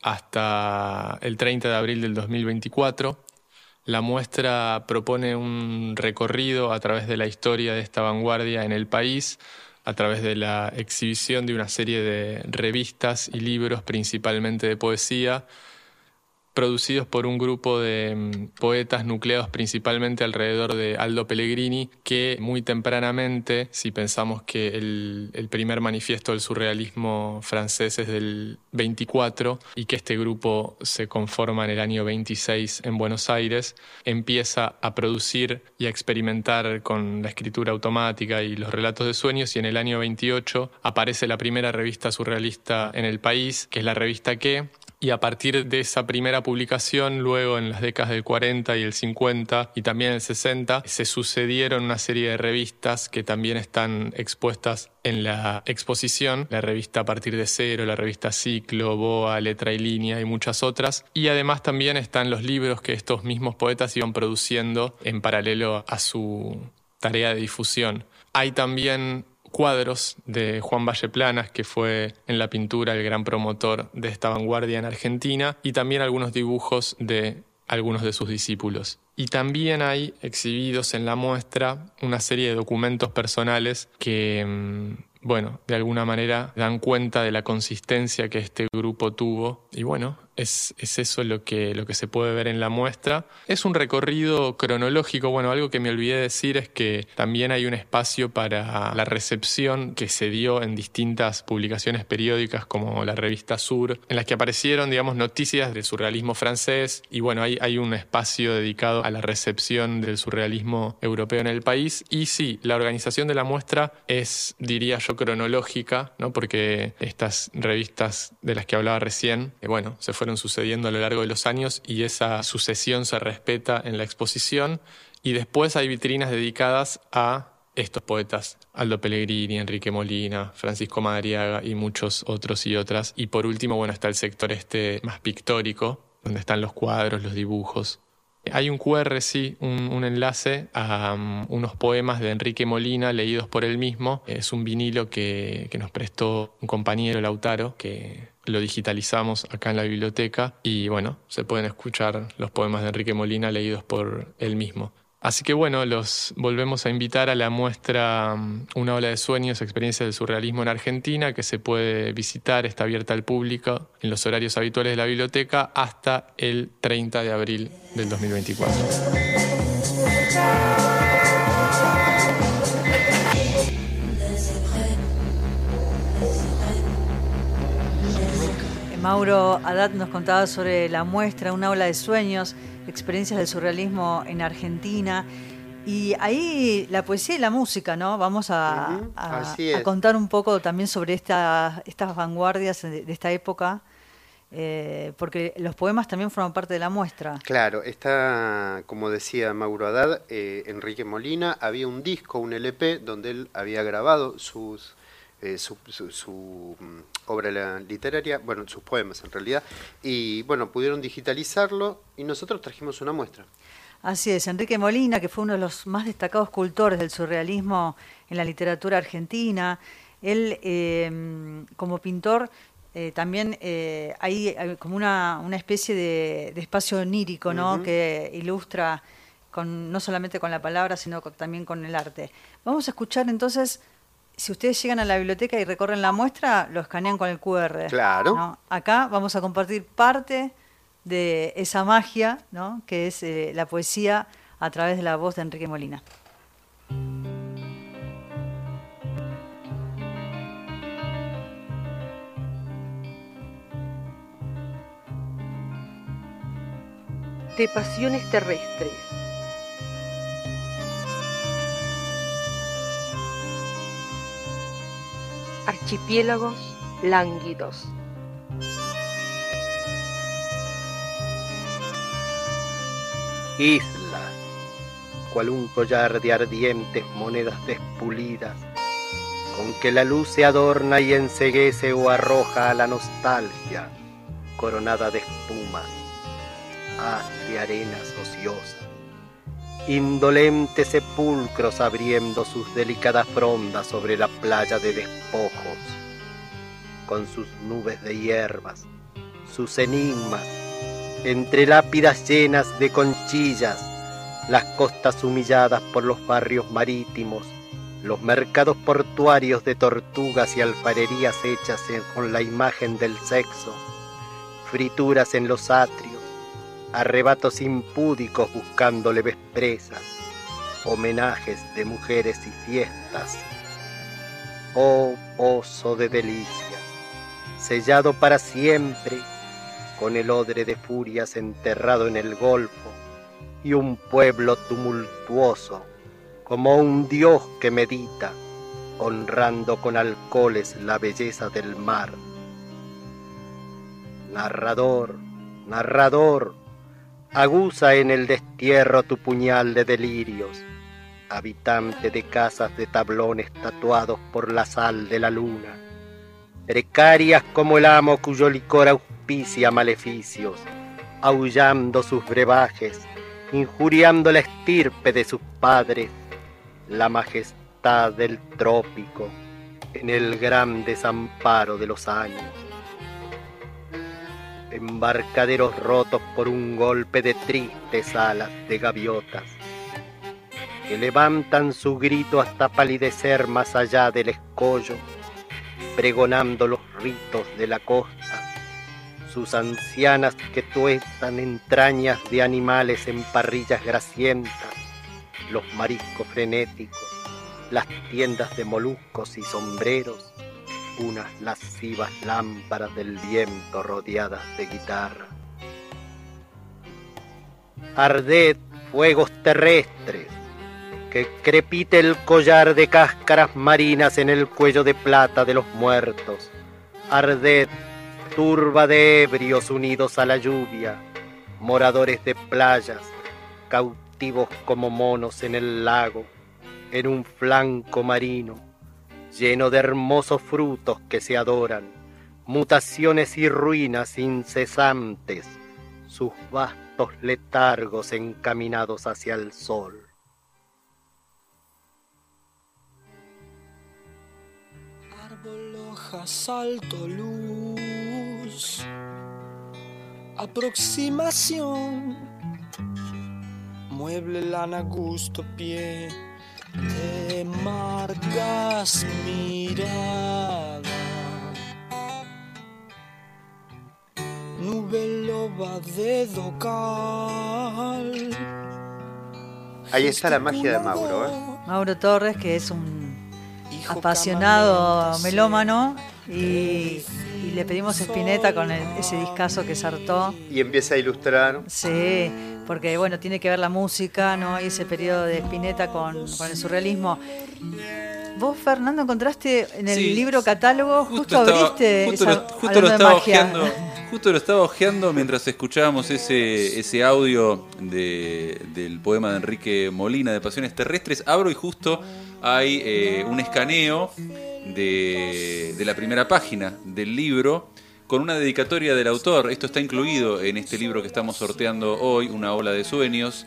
hasta el 30 de abril del 2024. La muestra propone un recorrido a través de la historia de esta vanguardia en el país, a través de la exhibición de una serie de revistas y libros, principalmente de poesía, producidos por un grupo de mm, poetas nucleados principalmente alrededor de Aldo Pellegrini, que muy tempranamente, si pensamos que el, primer manifiesto del surrealismo francés es del 24 y que este grupo se conforma en el año 26 en Buenos Aires, empieza a producir y a experimentar con la escritura automática y los relatos de sueños y en el año 28 aparece la primera revista surrealista en el país, que es la revista Que, y a partir de esa primera publicación, luego en las décadas del 40 y el 50 y también el 60, se sucedieron una serie de revistas que también están expuestas en la exposición, la revista a partir de cero, la revista Ciclo, Boa, Letra y Línea y muchas otras. Y además también están los libros que estos mismos poetas iban produciendo en paralelo a su tarea de difusión. Hay también cuadros de Juan Valle Planas, que fue en la pintura el gran promotor de esta vanguardia en Argentina, y también algunos dibujos de algunos de sus discípulos. Y también hay exhibidos en la muestra una serie de documentos personales que, mm, bueno, de alguna manera dan cuenta de la consistencia que este grupo tuvo. Y bueno, es, eso lo que, lo que se puede ver en la muestra. Es un recorrido cronológico. Bueno, algo que me olvidé decir es que también hay un espacio para la recepción que se dio en distintas publicaciones periódicas como la revista Sur, en las que aparecieron, digamos, noticias del surrealismo francés. Y bueno, hay, hay un espacio dedicado a la recepción del surrealismo europeo en el país. Y sí, la organización de la muestra es, diría yo, cronológica, ¿no? porque estas revistas de las que hablaba recién, eh, bueno, se fue fueron sucediendo a lo largo de los años y esa sucesión se respeta en la exposición. Y después hay vitrinas dedicadas a estos poetas, Aldo Pellegrini, Enrique Molina, Francisco Madariaga y muchos otros y otras. Y por último, bueno, está el sector este más pictórico, donde están los cuadros, los dibujos. Hay un QR, sí, un, enlace a um, unos poemas de Enrique Molina leídos por él mismo. Es un vinilo que, que nos prestó un compañero, Lautaro, que lo digitalizamos acá en la biblioteca y bueno, se pueden escuchar los poemas de Enrique Molina leídos por él mismo. Así que bueno, los volvemos a invitar a la muestra mm, Una ola de sueños, experiencia del surrealismo en Argentina, que se puede visitar, está abierta al público en los horarios habituales de la biblioteca hasta el 30 de abril del 2024. Mauro Haddad nos contaba sobre la muestra Una ola de sueños, experiencias del surrealismo en Argentina. Y ahí la poesía y la música, ¿no? Vamos a, contar un poco también sobre estas vanguardias de, esta época, eh, porque los poemas también forman parte de la muestra. Claro, está, como decía Mauro Haddad, eh, Enrique Molina, había un disco, un LP, donde él había grabado sus, eh, su, mm, obra literaria, bueno, sus poemas en realidad, y bueno, pudieron digitalizarlo y nosotros trajimos una muestra. Así es, Enrique Molina, que fue uno de los más destacados cultores del surrealismo en la literatura argentina, él em, como pintor eh, también eh, hay, como una, una especie de, espacio onírico, ¿no? Que ilustra con, no solamente con la palabra, sino también con el arte. Vamos a escuchar entonces si ustedes llegan a la biblioteca y recorren la muestra, lo escanean con el QR. Claro. Acá vamos a compartir parte de esa magia, ¿no? que es eh, la poesía a través de la voz de Enrique Molina. De pasiones terrestres archipiélagos lánguidos. Islas, cual un collar de ardientes monedas despulidas, con que la luz se adorna y enseguece o arroja a la nostalgia, coronada de espumas, haz de arenas ociosas, indolentes sepulcros abriendo sus delicadas frondas sobre la playa de despojos, con sus nubes de hierbas, sus enigmas, entre lápidas llenas de conchillas, las costas humilladas por los barrios marítimos, los mercados portuarios de tortugas y alfarerías hechas con la imagen del sexo, frituras en los atrios, arrebatos impúdicos buscando leves presas, homenajes de mujeres y fiestas. Oh pozo de delicias, sellado para siempre, con el odre de furias enterrado en el golfo, y un pueblo tumultuoso, como un dios que medita, honrando con alcoholes la belleza del mar. Narrador, narrador, aguza en el destierro tu puñal de delirios, habitante de casas de tablones tatuados por la sal de la luna, precarias como el amo cuyo licor auspicia maleficios, aullando sus brebajes, injuriando la estirpe de sus padres, la majestad del trópico en el gran desamparo de los años. Embarcaderos rotos por un golpe de tristes alas de gaviotas, que levantan su grito hasta palidecer más allá del escollo, pregonando los ritos de la costa sus ancianas que tuestan entrañas de animales en parrillas grasientas, los mariscos frenéticos, las tiendas de moluscos y sombreros, unas lascivas lámparas del viento rodeadas de guitarra. Arded fuegos terrestres, que crepite el collar de cáscaras marinas en el cuello de plata de los muertos. Arded turba de ebrios unidos a la lluvia, moradores de playas, cautivos como monos en el lago, en un flanco marino, lleno de hermosos frutos que se adoran, mutaciones y ruinas incesantes, sus vastos letargos encaminados hacia el sol. Árbol, hoja, salto, luz. Aproximación. Mueble, lana, gusto, pie. Te marcas mirada. Nube loba de docal. Ahí está la magia de Mauro, ¿eh? Mauro Torres, que es un apasionado melómano y, y le pedimos a Spinetta con el- ese discazo que sartó. Y empieza a ilustrar. Sí, porque bueno, tiene que ver la música, ¿no? Y ese periodo de Spinetta con, con el surrealismo. Vos, Fernando, encontraste en el Sí. libro catálogo, justo, estaba- abriste justo, esa- lo, justo lo estaba ojeando, justo lo estaba ojeando mientras escuchábamos ese, ese audio de- del poema de Enrique Molina de Pasiones Terrestres. Abro y justo hay eh, un escaneo de, de la primera página del libro con una dedicatoria del autor. Esto está incluido en este libro que estamos sorteando hoy, Una ola de sueños,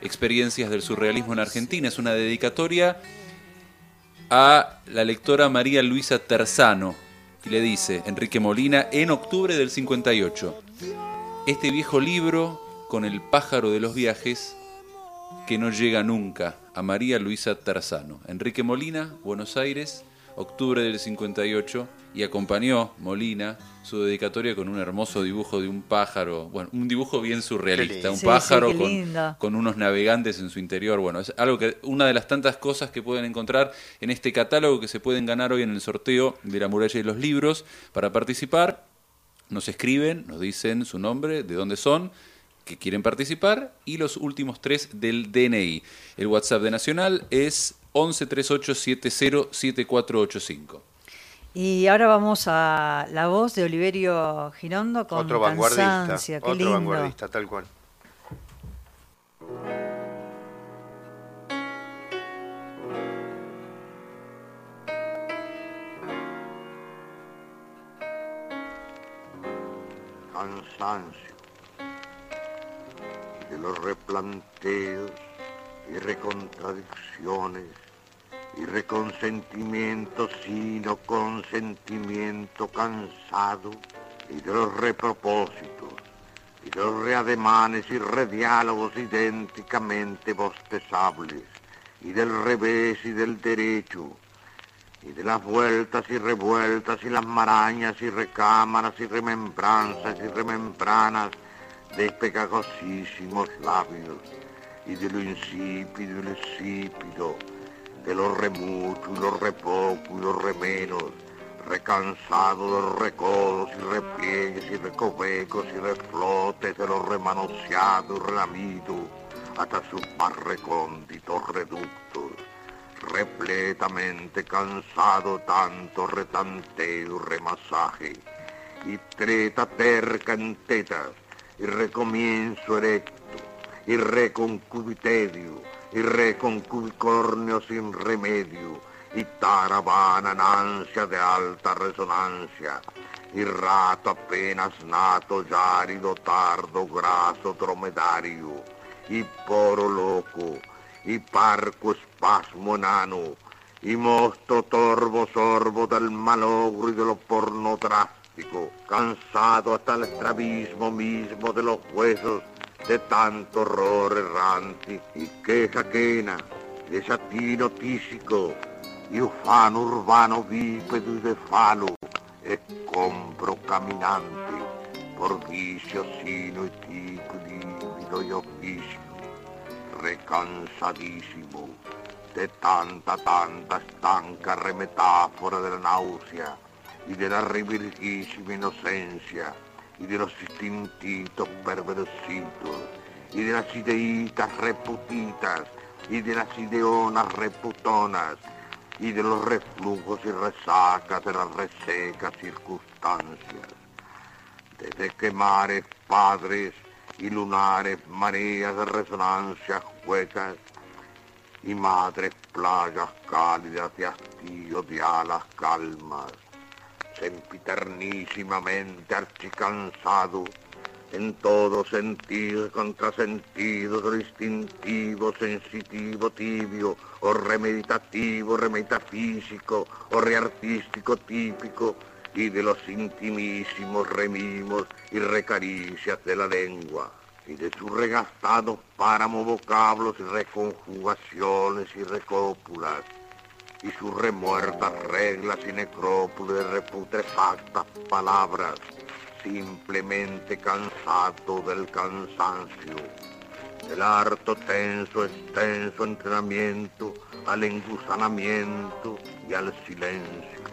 experiencias del surrealismo en Argentina. Es una dedicatoria a la lectora María Luisa Terzano y le dice Enrique Molina en octubre del 58. Este viejo libro con el pájaro de los viajes que no llega nunca a María Luisa Terzano. Enrique Molina, Buenos Aires, octubre del 58 y acompañó Molina su dedicatoria con un hermoso dibujo de un pájaro, bueno, un dibujo bien surrealista, un Sí, pájaro con, con unos navegantes en su interior. Bueno, es algo que una de las tantas cosas que pueden encontrar en este catálogo que se pueden ganar hoy en el sorteo de la muralla y los libros. Para participar, nos escriben, nos dicen su nombre, de dónde son, que quieren participar y los últimos tres del DNI. El WhatsApp de Nacional es 1138707485. Y ahora vamos a la voz de Oliverio Girondo con otro vanguardista, Qué lindo. tal cual. Cansancio de los replanteos y recontradicciones y reconsentimiento sino consentimiento cansado y de los repropósitos y de los reademanes y rediálogos idénticamente bostezables y del revés y del derecho y de las vueltas y revueltas y las marañas y recámaras y remembranzas y remembranas de pegajosísimos labios y de lo insípido y lo insípido, de lo remucho y lo repoco y lo remenos, recansado de los recodos y repliegues y recovecos y reflotes de los remanoseados y relamidos hasta sus más recónditos reductos, repletamente cansado tanto retanteo remasaje, y treta terca en tetas, y recomienzo erecto, y reconcubiterio, y reconcubicornio sin remedio, y taravana en ansia de alta resonancia, y rato apenas nato, yárido, tardo, graso, dromedario, y poro loco, y parco espasmo enano, y mosto torvo sorbo del malogro y de lo pornográfico, cansado hasta el estrabismo mismo de los huesos, de tanto horror errante, y queja quena, desatino tísico, y ufano urbano bípedo y de falo, escombro caminante, por vicio sino y tipo lívido y oficio, recansadísimo de tanta, tanta estanca remetáfora de la náusea y de la revirgísima inocencia y de los instintitos perversitos y de las ideitas reputitas y de las ideonas reputonas y de los reflujos y resacas de las resecas circunstancias. Desde que mares, padres y lunares, mareas de resonancias huecas y madres playas cálidas de hastío de alas calmas, sempiternísimamente archicansado, en todo sentido y contrasentido lo instintivo, sensitivo, tibio, o remeditativo, remetafísico, o reartístico típico, y de los intimísimos remimos y recaricias de la lengua, y de sus regastados páramos vocablos y reconjugaciones y recópulas, y sus remuertas reglas y necrópolis reputrefactas palabras, simplemente cansado del cansancio, del harto tenso, extenso entrenamiento al engusanamiento y al silencio.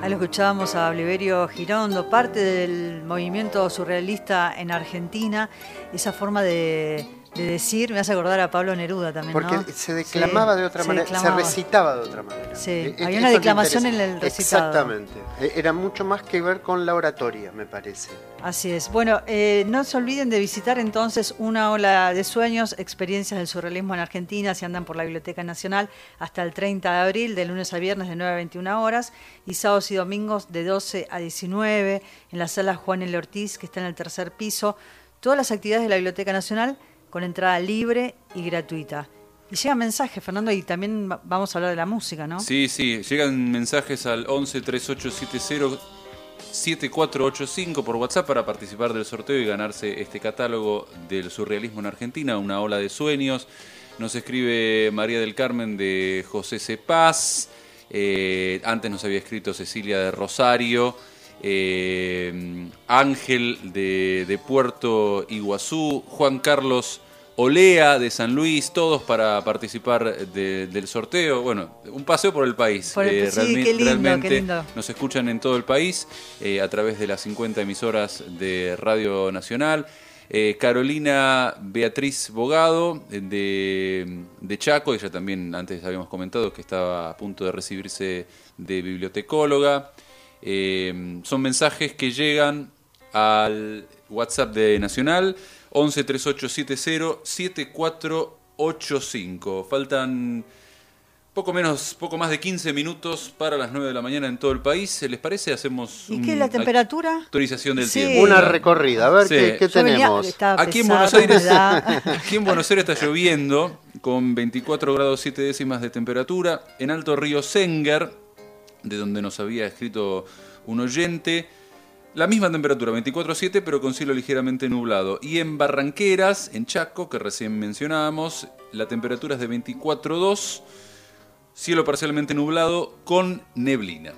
Ahí lo escuchábamos a Oliverio Girondo, parte del movimiento surrealista en Argentina, esa forma de, de decir, me hace acordar a Pablo Neruda también. Porque ¿no? se declamaba Sí, de otra se manera, se recitaba de otra manera. Sí, Eh, había esto una declamación en el recitado. Exactamente. Eh, Era mucho más que ver con la oratoria, me parece. Así es. Bueno, eh, no se olviden de visitar entonces una ola de sueños, experiencias del surrealismo en Argentina, si andan por la Biblioteca Nacional, hasta el 30 de abril, de lunes a viernes de 9 a 21 horas, y sábados y domingos de 12 a 19, en la sala Juan L. Ortiz, que está en el tercer piso. Todas las actividades de la Biblioteca Nacional con entrada libre y gratuita. Y llega mensaje, Fernando, y también va- vamos a hablar de la música, ¿no? Sí, sí, llegan mensajes al 11 3870 7485 por WhatsApp para participar del sorteo y ganarse este catálogo del surrealismo en Argentina, una ola de sueños. Nos escribe María del Carmen de José C. Paz. Eh, antes nos había escrito Cecilia de Rosario. Eh, Ángel de, de Puerto Iguazú. Juan Carlos Olea de San Luis. Todos para participar de- del sorteo. Bueno, un paseo por el país. Por el- Eh, sí, realmi- qué lindo, realmente qué lindo. nos escuchan en todo el país eh, a través de las 50 emisoras de Radio Nacional. Eh, Carolina Beatriz Bogado de, de Chaco, ella también antes habíamos comentado que estaba a punto de recibirse de bibliotecóloga. Eh, son mensajes que llegan al WhatsApp de Nacional 11 3870 7485. Faltan poco menos, poco más de 15 minutos para las 9 de la mañana en todo el país. ¿Les parece? Hacemos ¿Y un- qué es la temperatura? actualización del Sí. tiempo. Una recorrida, a ver Sí. qué, qué Yo venía- tenemos. Aquí en, Buenos Aires, aquí en Buenos Aires está lloviendo con 24 grados 7 décimas de temperatura. En Alto Río Senger, de donde nos había escrito un oyente, la misma temperatura, 24.7, pero con cielo ligeramente nublado. Y en Barranqueras, en Chaco, que recién mencionábamos, la temperatura es de 24.2, cielo parcialmente nublado con neblina.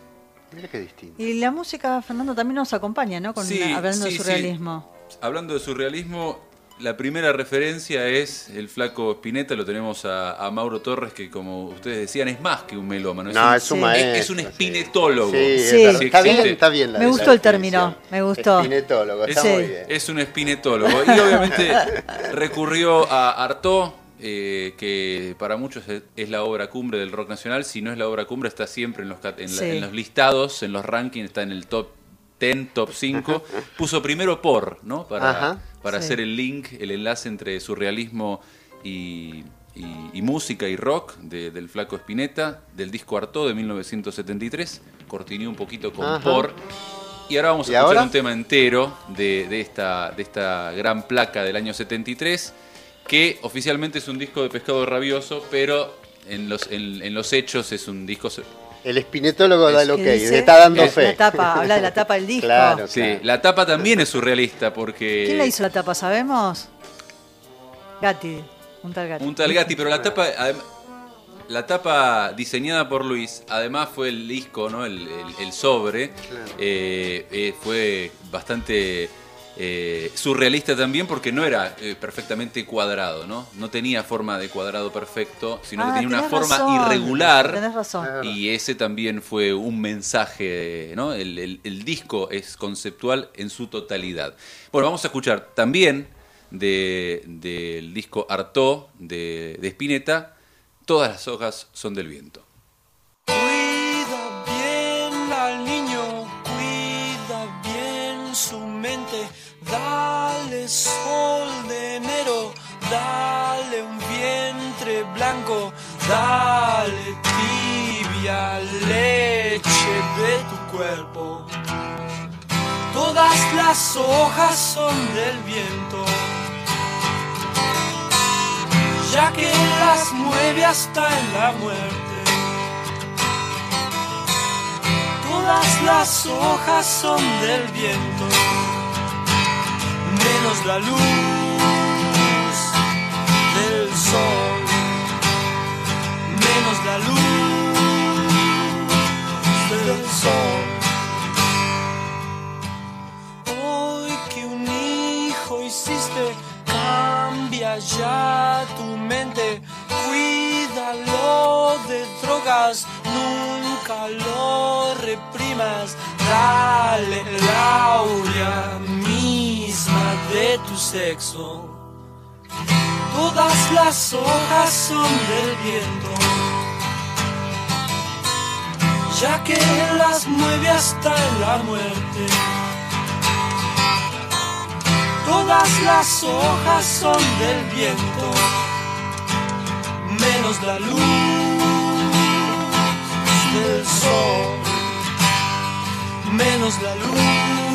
Mira qué distinto. Y la música, Fernando, también nos acompaña, ¿no? Con, Sí, hablando sí, de sí. surrealismo. Hablando de surrealismo, la primera referencia es el flaco Spinetta, lo tenemos a, a Mauro Torres, que como ustedes decían, es más que un melómano. No, un, es un Sí. maestro. es un sí. espinetólogo. Sí, es está bien, está bien la Me gustó el término, me gustó. Espinetólogo, está Es, muy bien. es un espinetólogo. Y obviamente recurrió a Artaud, eh, que para muchos es, es la obra cumbre del rock nacional. Si no es la obra cumbre, está siempre en los, cat- en, la- Sí. en los listados, en los rankings, está en el top 10, top 5. Puso primero por, ¿no? Para, Ajá. para Sí. hacer el link, el enlace entre surrealismo y, y- y música y rock de- del flaco Spinetta, del disco Artaud de 1973. Cortiné un poquito con Ajá. por. Y ahora vamos a ¿Y escuchar ahora? un tema entero de, de esta, de esta gran placa del año 73, que oficialmente es un disco de pescado rabioso, pero en los, en, en los hechos es un disco... El espinetólogo da el ok, ¿Qué dice? le está dando La fe. tapa, habla de la tapa del disco. Claro. Sí, la tapa también es surrealista porque... ¿Quién la hizo la tapa, sabemos? Gatti, un tal Gatti. Un tal Gatti, pero la tapa, la tapa diseñada por Luis, además fue el disco, ¿no? El, el- el sobre, eh, eh, fue bastante eh, surrealista también porque no era eh, perfectamente cuadrado, ¿no? No tenía forma de cuadrado perfecto, sino Ah, que tenía una forma razón, irregular. Tenés razón. Y ese también fue un mensaje, ¿no? El, el- el disco es conceptual en su totalidad. Bueno, vamos a escuchar también de- del disco Artaud de, de Spinetta, Todas las hojas son del viento. Sol de enero, dale un vientre blanco, dale tibia leche de tu cuerpo. Todas las hojas son del viento, ya que las mueve hasta en la muerte. Todas las hojas son del viento, menos la luz del sol, menos la luz del sol. Hoy que un hijo hiciste, cambia ya tu mente, cuídalo de drogas, nunca lo reprimas, dale el aurea de tu sexo. Todas las hojas son del viento, ya que las mueve hasta la muerte. Todas las hojas son del viento, menos la luz del sol, menos la luz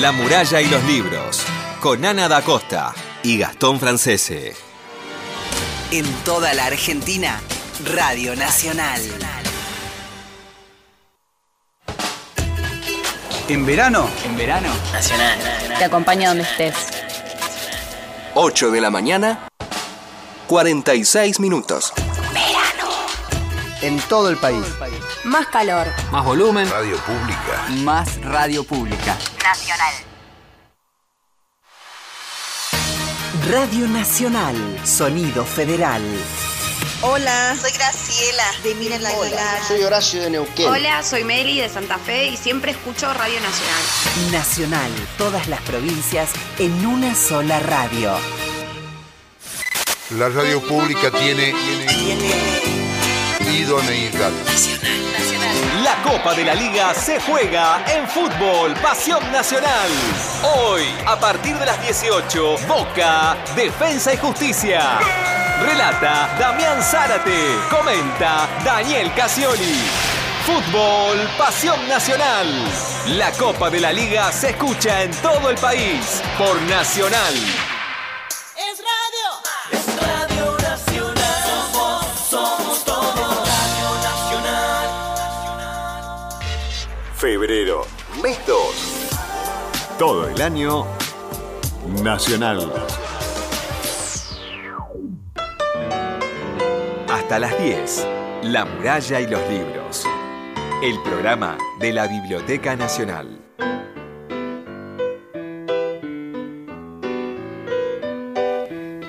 La muralla y los libros, con Ana da Costa y Gastón Francese. En toda la Argentina, Radio Nacional. En verano. En verano. Nacional. Te acompaña donde estés. 8 de la mañana, 46 minutos. En todo el país. Más calor. Más volumen. Radio Pública. Más radio pública. Nacional. Radio Nacional. Sonido Federal. Hola, soy Graciela de Mira la Aguilar. Soy Horacio de Neuquén. Hola, soy Mary de Santa Fe y siempre escucho Radio Nacional. Nacional, todas las provincias en una sola radio. La radio pública tiene, idoneidad. La Copa de la Liga se juega en fútbol, Pasión Nacional. Hoy, a partir de las 18, Boca, Defensa y Justicia. Relata Damián Zárate. Comenta Daniel Casioli. Fútbol, Pasión Nacional. La Copa de la Liga se escucha en todo el país por Nacional. Es Febrero, mes 2. Todo el año nacional. Hasta las 10, La muralla y los libros. El programa de la Biblioteca Nacional.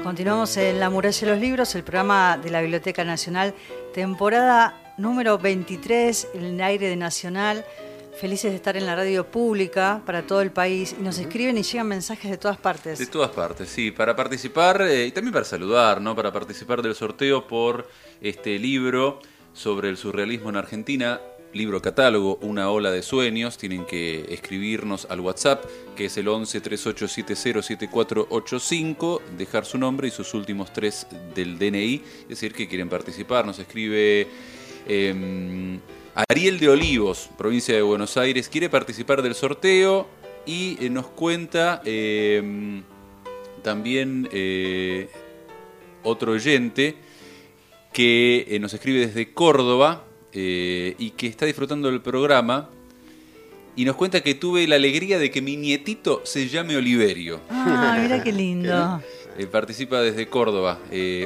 Continuamos en La Muralla de los Libros, el programa de la Biblioteca Nacional, temporada número 23, en el aire de Nacional. Felices de estar en la radio pública para todo el país y nos escriben y llegan mensajes de todas partes. De todas partes, sí, para participar eh, y también para saludar, ¿no? Para participar del sorteo por este libro sobre el surrealismo en Argentina, libro catálogo, Una ola de sueños. Tienen que escribirnos al WhatsApp, que es el 11 3870 7485, dejar su nombre y sus últimos tres del DNI, es decir, que quieren participar. Nos escribe. em, Ariel de Olivos, provincia de Buenos Aires, quiere participar del sorteo y eh, nos cuenta eh, también eh, otro oyente que eh, nos escribe desde Córdoba eh, y que está disfrutando del programa y nos cuenta que tuve la alegría de que mi nietito se llame Oliverio. Ah, mira qué lindo. Participa desde Córdoba.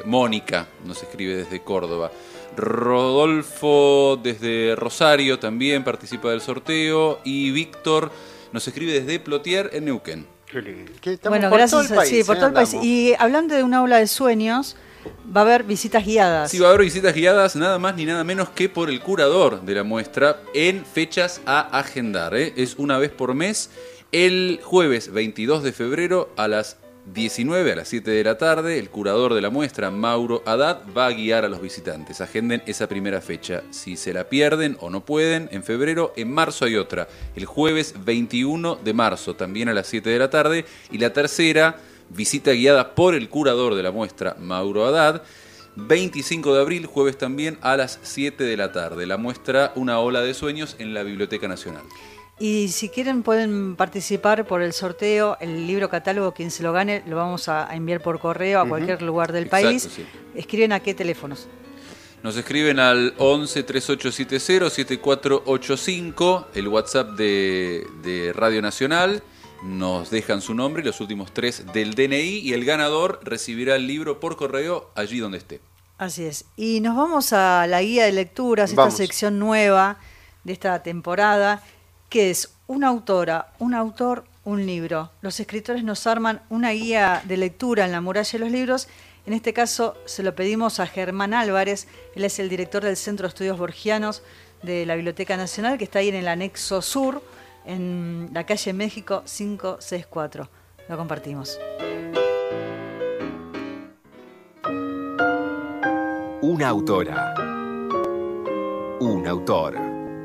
Mónica nos escribe desde Córdoba. Rodolfo desde Rosario también participa del sorteo. Y Víctor nos escribe desde Plotier en Neuquén. Bueno, gracias. sí, por todo el país. Y hablando de una aula de sueños, va a haber visitas guiadas. Sí, va a haber visitas guiadas nada más ni nada menos que por el curador de la muestra en fechas a agendar. ¿eh? Es una vez por mes, el jueves 22 de febrero a las 19 a las 7 de la tarde. El curador de la muestra, Mauro Haddad, va a guiar a los visitantes. Agenden esa primera fecha. Si se la pierden o no pueden, en febrero, en marzo hay otra. El jueves 21 de marzo, también a las 7 de la tarde. Y la tercera visita guiada por el curador de la muestra, Mauro Haddad. 25 de abril, jueves también, a las 7 de la tarde. La muestra Una ola de sueños en la Biblioteca Nacional. Y si quieren pueden participar por el sorteo, el libro catálogo, quien se lo gane, lo vamos a enviar por correo a cualquier lugar del Exacto, país. sí. Escriben a qué teléfonos. Nos escriben al 11 3870 7485, el WhatsApp de, de Radio Nacional. Nos dejan su nombre y los últimos tres del DNI y el ganador recibirá el libro por correo allí donde esté. Así es. Y nos vamos a la guía de lecturas, esta sección nueva de esta temporada, que es una autora, un autor, un libro. Los escritores nos arman una guía de lectura en la muralla de los libros. En este caso se lo pedimos a Germán Álvarez, él es el director del Centro de Estudios Borgianos de la Biblioteca Nacional, que está ahí en el anexo sur, en la calle México 564. Lo compartimos. Una autora. Un autor.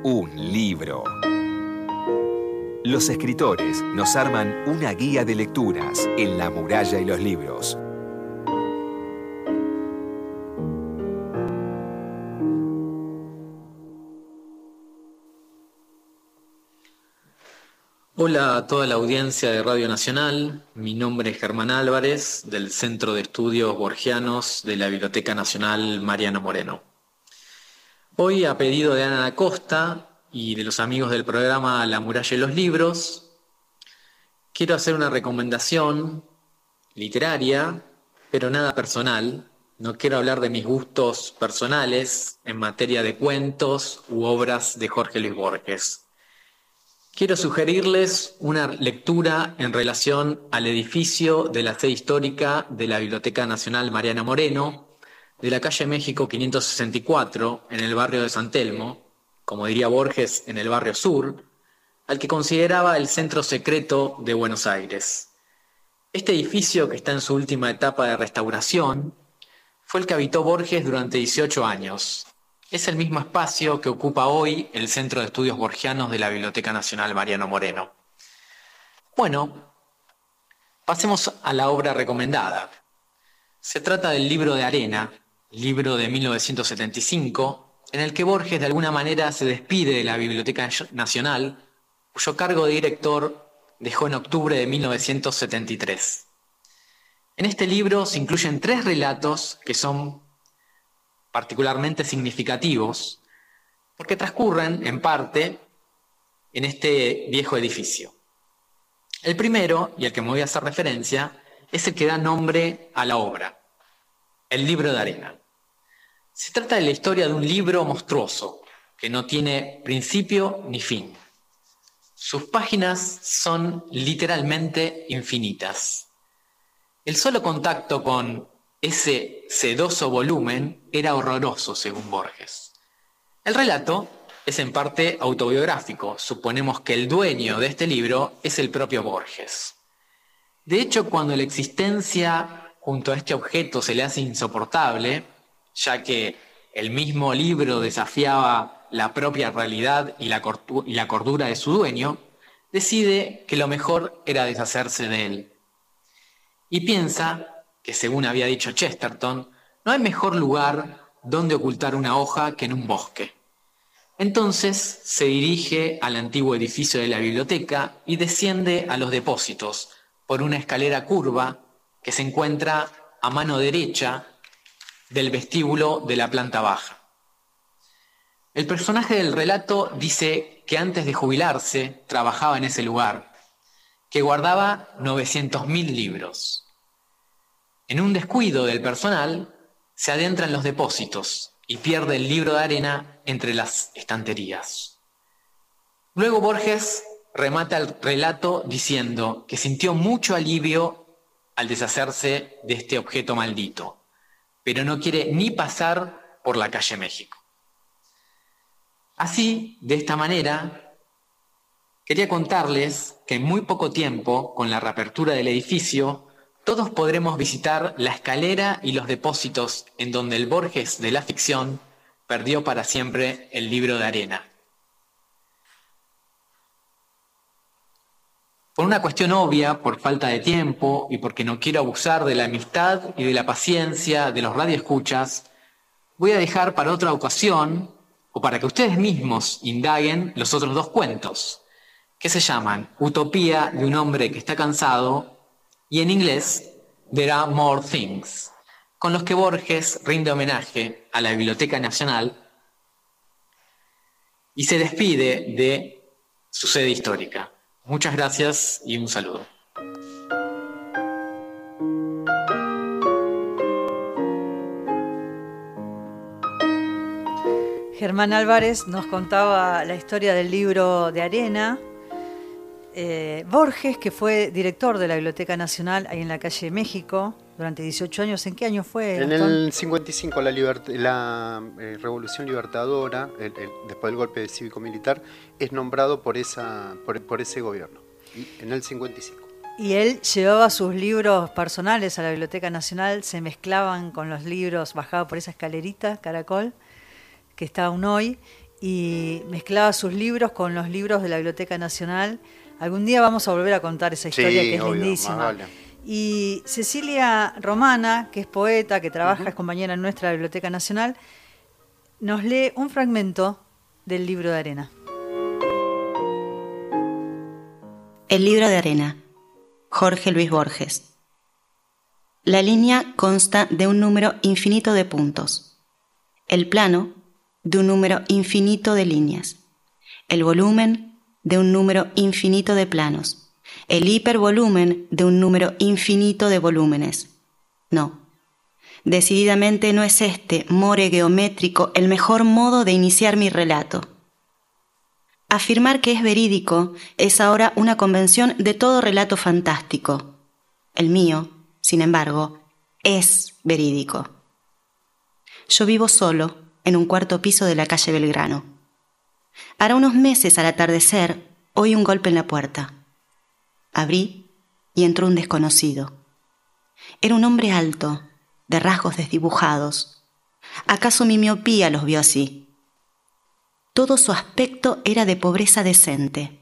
Un libro. Los escritores nos arman una guía de lecturas en la muralla y los libros. Hola a toda la audiencia de Radio Nacional. Mi nombre es Germán Álvarez, del Centro de Estudios Borgianos de la Biblioteca Nacional Mariano Moreno. Hoy, a pedido de Ana da Costa y de los amigos del programa La Muralla y los Libros, quiero hacer una recomendación literaria, pero nada personal. No quiero hablar de mis gustos personales en materia de cuentos u obras de Jorge Luis Borges. Quiero sugerirles una lectura en relación al edificio de la sede histórica de la Biblioteca Nacional Mariana Moreno, de la calle México 564 en el barrio de San Telmo, como diría Borges, en el barrio sur, al que consideraba el centro secreto de Buenos Aires. Este edificio, que está en su última etapa de restauración, fue el que habitó Borges durante 18 años. Es el mismo espacio que ocupa hoy el Centro de Estudios Borgianos de la Biblioteca Nacional Mariano Moreno. Bueno, pasemos a la obra recomendada. Se trata del libro de arena, libro de 1975, en el que Borges de alguna manera se despide de la Biblioteca Nacional, cuyo cargo de director dejó en octubre de 1973. En este libro se incluyen tres relatos que son particularmente significativos porque transcurren, en parte, en este viejo edificio. El primero, y al que me voy a hacer referencia, es el que da nombre a la obra, el libro de arena. Se trata de la historia de un libro monstruoso, que no tiene principio ni fin. Sus páginas son literalmente infinitas. El solo contacto con ese sedoso volumen era horroroso, según Borges. El relato es en parte autobiográfico. Suponemos que el dueño de este libro es el propio Borges. De hecho, cuando la existencia junto a este objeto se le hace insoportable, ya que el mismo libro desafiaba la propia realidad y la, cordura de su dueño, decide que lo mejor era deshacerse de él. Y piensa que, según había dicho Chesterton, no hay mejor lugar donde ocultar una hoja que en un bosque. Entonces se dirige al antiguo edificio de la biblioteca y desciende a los depósitos por una escalera curva que se encuentra a mano derecha del vestíbulo de la planta baja. El personaje del relato dice que antes de jubilarse trabajaba en ese lugar, que guardaba 900.000 libros. En un descuido del personal, se adentra en los depósitos y pierde el libro de arena entre las estanterías. Luego Borges remata el relato diciendo que sintió mucho alivio al deshacerse de este objeto maldito, pero no quiere ni pasar por la calle México. Así, de esta manera, quería contarles que en muy poco tiempo, con la reapertura del edificio, todos podremos visitar la escalera y los depósitos en donde el Borges de la ficción perdió para siempre el libro de arena. Por una cuestión obvia, por falta de tiempo y porque no quiero abusar de la amistad y de la paciencia de los radioescuchas, voy a dejar para otra ocasión o para que ustedes mismos indaguen los otros dos cuentos, que se llaman Utopía de un hombre que está cansado y en inglés There Are More Things, con los que Borges rinde homenaje a la Biblioteca Nacional y se despide de su sede histórica. Muchas gracias y un saludo. Germán Álvarez nos contaba la historia del libro de arena. Eh, Borges, que fue director de la Biblioteca Nacional ahí en la calle México durante 18 años, ¿en qué año fue? En el 55, la, la eh, Revolución Libertadora, después del golpe cívico-militar, es nombrado por, esa, por, ese gobierno, en el 55. Y él llevaba sus libros personales a la Biblioteca Nacional, se mezclaban con los libros, bajaba por esa escalerita, caracol, que está aún hoy, y mezclaba sus libros con los libros de la Biblioteca Nacional. Algún día vamos a volver a contar esa historia que es lindísima. Y Cecilia Romana, que es poeta, que trabaja, es compañera nuestra de la Biblioteca Nacional, nos lee un fragmento del libro de arena. El libro de arena. Jorge Luis Borges. La línea consta de un número infinito de puntos. El plano de un número infinito de líneas, el volumen de un número infinito de planos, el hipervolumen de un número infinito de volúmenes. No, decididamente no es este more geométrico el mejor modo de iniciar mi relato. Afirmar que es verídico es ahora una convención de todo relato fantástico. El mío, sin embargo, es verídico. Yo vivo solo, en un cuarto piso de la calle Belgrano. Hará unos meses al atardecer, oí un golpe en la puerta. Abrí y entró un desconocido. Era un hombre alto, de rasgos desdibujados. ¿Acaso mi miopía los vio así? Todo su aspecto era de pobreza decente.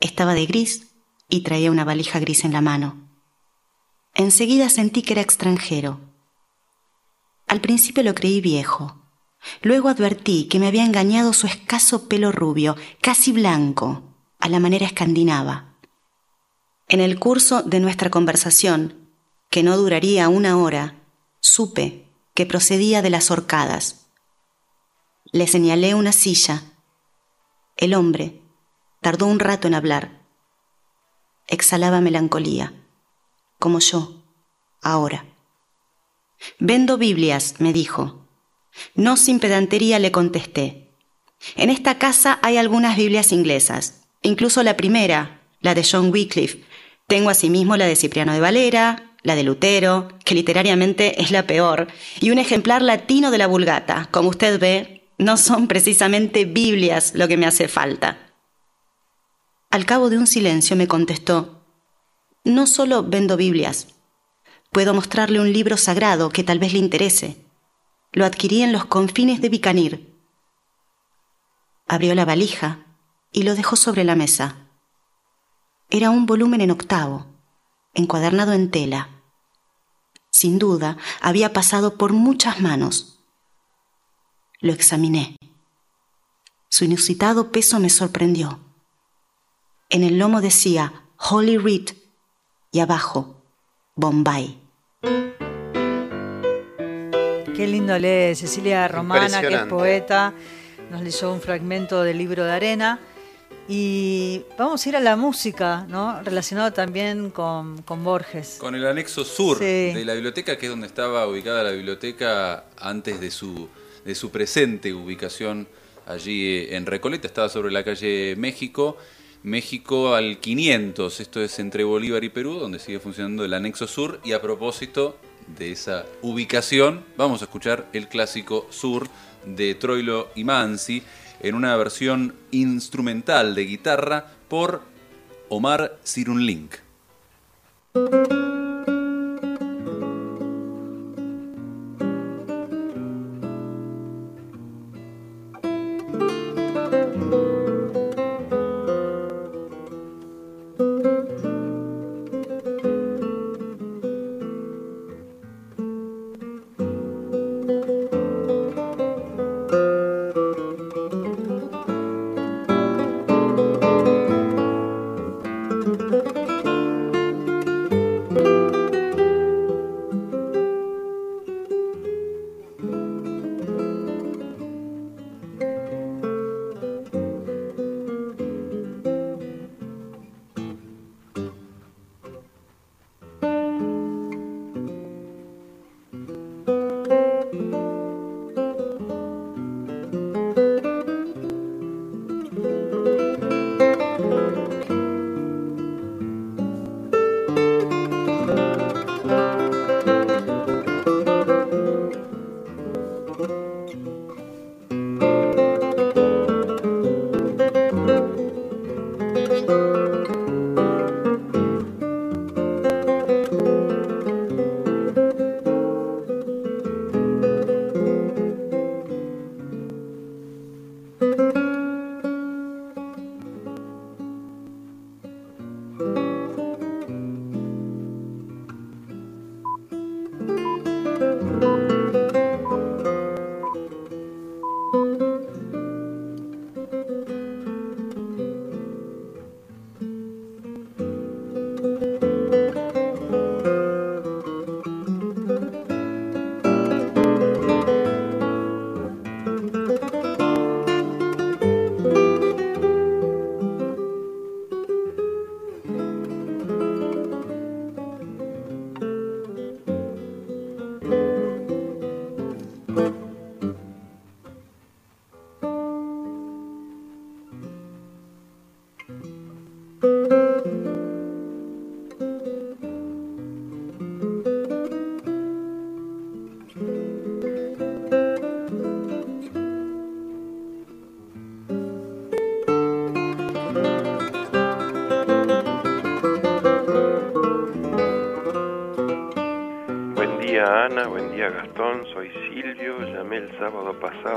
Estaba de gris y traía una valija gris en la mano. Enseguida sentí que era extranjero. Al principio lo creí viejo. Luego advertí que me había engañado su escaso pelo rubio, casi blanco, a la manera escandinava. En el curso de nuestra conversación, que no duraría una hora, supe que procedía de las horcadas. Le señalé una silla. El hombre tardó un rato en hablar. Exhalaba melancolía, como yo, ahora. Vendo Biblias, me dijo. No sin pedantería le contesté. En esta casa hay algunas Biblias inglesas, incluso la primera, la de John Wycliffe. Tengo asimismo la de Cipriano de Valera, la de Lutero, que literariamente es la peor, y un ejemplar latino de la Vulgata. Como usted ve, no son precisamente Biblias lo que me hace falta. Al cabo de un silencio me contestó, no solo vendo Biblias, puedo mostrarle un libro sagrado que tal vez le interese. Lo adquirí en los confines de Bicanir. Abrió la valija y lo dejó sobre la mesa. Era un volumen en octavo, encuadernado en tela. Sin duda, había pasado por muchas manos. Lo examiné. Su inusitado peso me sorprendió. En el lomo decía Holy Writ y abajo Bombay. Qué lindo lee Cecilia Romana, que es poeta. Nos leyó un fragmento del libro de arena. Y vamos a ir a la música, ¿no? Relacionado también con, con Borges. Con el anexo sur Sí. de la biblioteca, que es donde estaba ubicada la biblioteca antes de su, de su presente ubicación allí eh, en Recoleta. Estaba sobre la calle México. México al 500, esto es entre Bolívar y Perú, donde sigue funcionando el anexo sur. Y a propósito de esa ubicación, vamos a escuchar el clásico sur de Troilo y Mansi en una versión instrumental de guitarra por Omar Sirunlink.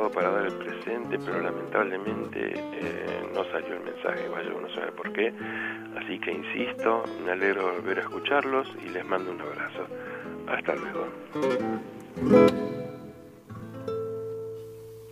Para dar el presente, pero lamentablemente eh, no salió el mensaje, vaya uno sabe por qué, así que insisto, me alegro de volver a escucharlos y les mando un abrazo. Hasta luego.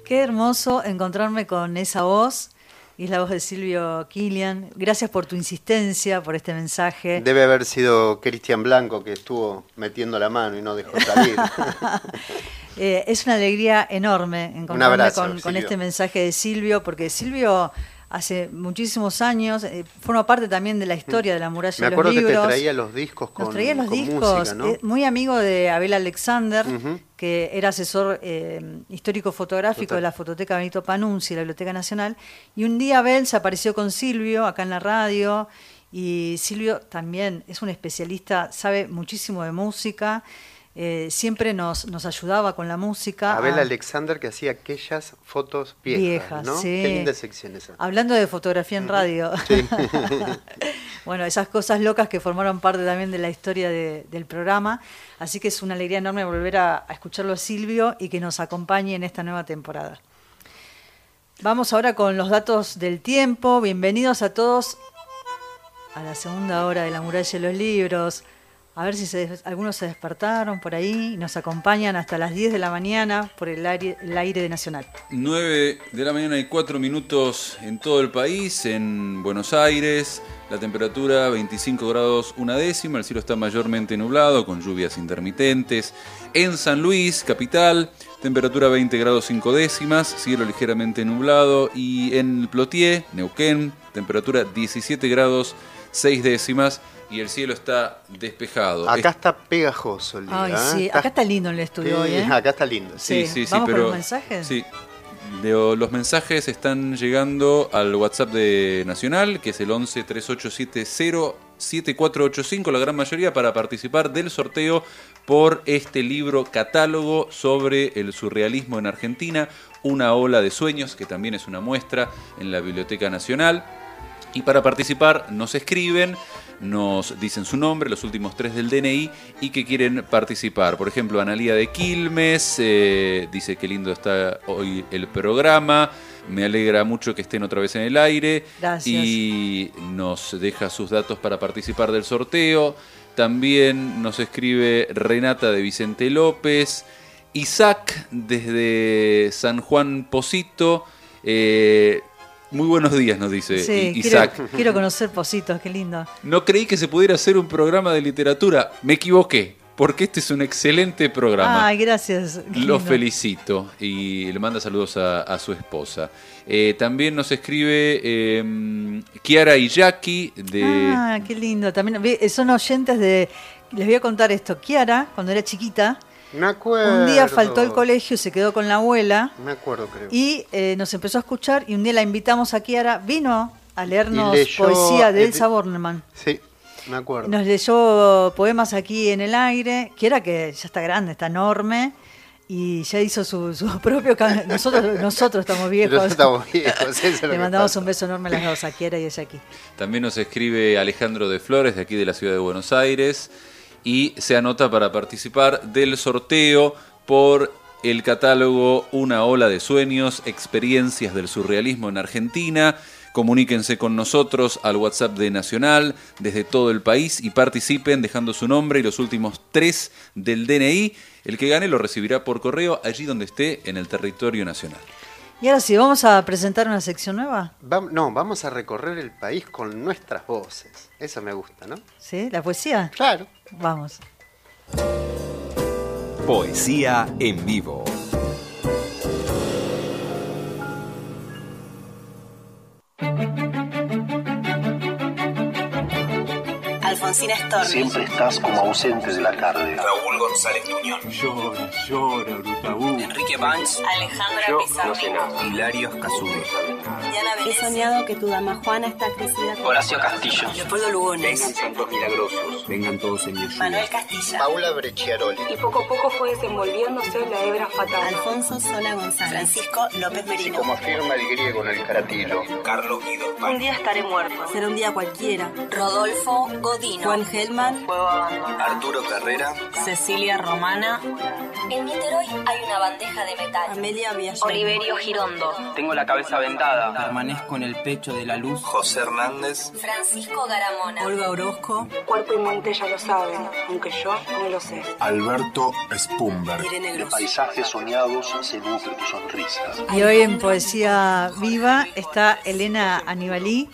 Qué hermoso encontrarme con esa voz. Y es la voz de Silvio Kilian. Gracias por tu insistencia, por este mensaje. Debe haber sido Cristian Blanco que estuvo metiendo la mano y no dejó salir. Eh, es una alegría enorme encontrarme con, este mensaje de Silvio, porque Silvio hace muchísimos años eh, forma parte también de la historia de la muralla Me de los acuerdo que te libros. traía los discos con, Nos traía los con discos, música, ¿no? eh, muy amigo de Abel Alexander, que era asesor eh, histórico fotográfico Total. de la Fototeca Benito Panunzi, la Biblioteca Nacional, y un día Abel se apareció con Silvio acá en la radio, y Silvio también es un especialista, sabe muchísimo de música, eh, siempre nos, nos ayudaba con la música. Abel a- Alexander que hacía aquellas fotos viejas, Viejas, ¿no? sí. Qué linda sección esa. Hablando de fotografía en radio. Sí. bueno, esas cosas locas que formaron parte también de la historia de- del programa. Así que es una alegría enorme volver a, a escucharlo a Silvio y que nos acompañe en esta nueva temporada. Vamos ahora con los datos del tiempo. Bienvenidos a todos a la segunda hora de la muralla de los libros. A ver si se algunos se despertaron por ahí y nos acompañan hasta las 10 de la mañana por el aire, el aire de Nacional. 9 de la mañana y 4 minutos en todo el país, en Buenos Aires, la temperatura 25 grados una décima, el cielo está mayormente nublado con lluvias intermitentes. En San Luis, capital, temperatura 20 grados 5 décimas, cielo ligeramente nublado. Y en Plotier, Neuquén, temperatura 17 grados 6 décimas y el cielo está despejado. Acá está pegajoso el día. Ay, ¿eh? acá está lindo el estudio hoy, ¿eh? Acá está lindo. Sí, Sí. sí, ¿Vamos pero. los mensajes? Sí. Los mensajes están llegando al WhatsApp de Nacional, que es el 11 3870 7485, la gran mayoría, para participar del sorteo por este libro catálogo sobre el surrealismo en Argentina, Una ola de sueños, que también es una muestra en la Biblioteca Nacional. Y para participar nos escriben, nos dicen su nombre, los últimos tres del DNI y que quieren participar. Por ejemplo, Analía de Quilmes eh, dice que lindo está hoy el programa. Me alegra mucho que estén otra vez en el aire. Gracias. Y nos deja sus datos para participar del sorteo. También nos escribe Renata de Vicente López. Isaac desde San Juan Posito. Eh, muy buenos días, nos dice Sí, I- quiero, Isaac. quiero conocer Positos, qué lindo. No creí que se pudiera hacer un programa de literatura. Me equivoqué, porque este es un excelente programa. Ay, gracias. qué Lo lindo. felicito y le manda saludos a, a su esposa. Eh, también nos escribe eh, Kiara y Jackie de... Ah, qué lindo. También son oyentes de. Les voy a contar esto. Kiara, cuando era chiquita, Me acuerdo. un día faltó al colegio y se quedó con la abuela. Me acuerdo, creo. Y eh, nos empezó a escuchar y un día la invitamos a Kiara, vino a leernos leyó- poesía de eh, Elsa Bornemann. Sí, me acuerdo. Nos leyó poemas aquí en el aire. Kiara que ya está grande, está enorme. Y ya hizo su, su propio camino. Nosotros, nosotros estamos viejos. Nosotros estamos viejos, eso es lo Le mandamos pasa. un beso enorme a las dos, a Kiara y a Jackie. También nos escribe Alejandro de Flores de aquí de la ciudad de Buenos Aires y se anota para participar del sorteo por el catálogo Una ola de sueños, experiencias del surrealismo en Argentina. Comuníquense con nosotros al WhatsApp de Nacional desde todo el país y participen dejando su nombre y los últimos tres del DNI. El que gane lo recibirá por correo allí donde esté en el territorio nacional. Y ahora sí, vamos a presentar una sección nueva. No, vamos a recorrer el país con nuestras voces. Eso me gusta, ¿no? ¿Sí? ¿La poesía? Claro. Vamos. Poesía en vivo. Storni. Siempre estás como ausente de la tarde. Raúl González Tuñón. Llora, llora, Brutabú. Enrique Banks. Alejandra Pizarro. Hilario Casude. Diana He soñado que tu dama Juana está crecida con... Horacio Castillo. Leopoldo Lugones. Vengan santos milagrosos. Vengan todos en mi ayuda. Manuel Castilla. Paula Brecciaroli. Y poco a poco fue desenvolviéndose la hebra fatal. Alfonso Sola González. Francisco López Merino. Como afirma el griego en el caratilo. Carlos Guido. Un día estaré muerto. Será un día cualquiera. Rodolfo Godín. Juan abandonado. Arturo Carrera. Cecilia Romana. En Niterói hay una bandeja de metal. Amelia Villar. Oliverio Girondo. Tengo la cabeza vendada. Permanezco en el pecho de la luz. José Hernández. Francisco Garamona. Olga Orozco. Cuerpo y mente ya lo saben, aunque yo no lo sé. Alberto Spumber. Gross. Paisajes soñados se nutre tu sonrisa. Y hoy en Poesía Viva está Elena Anibalí.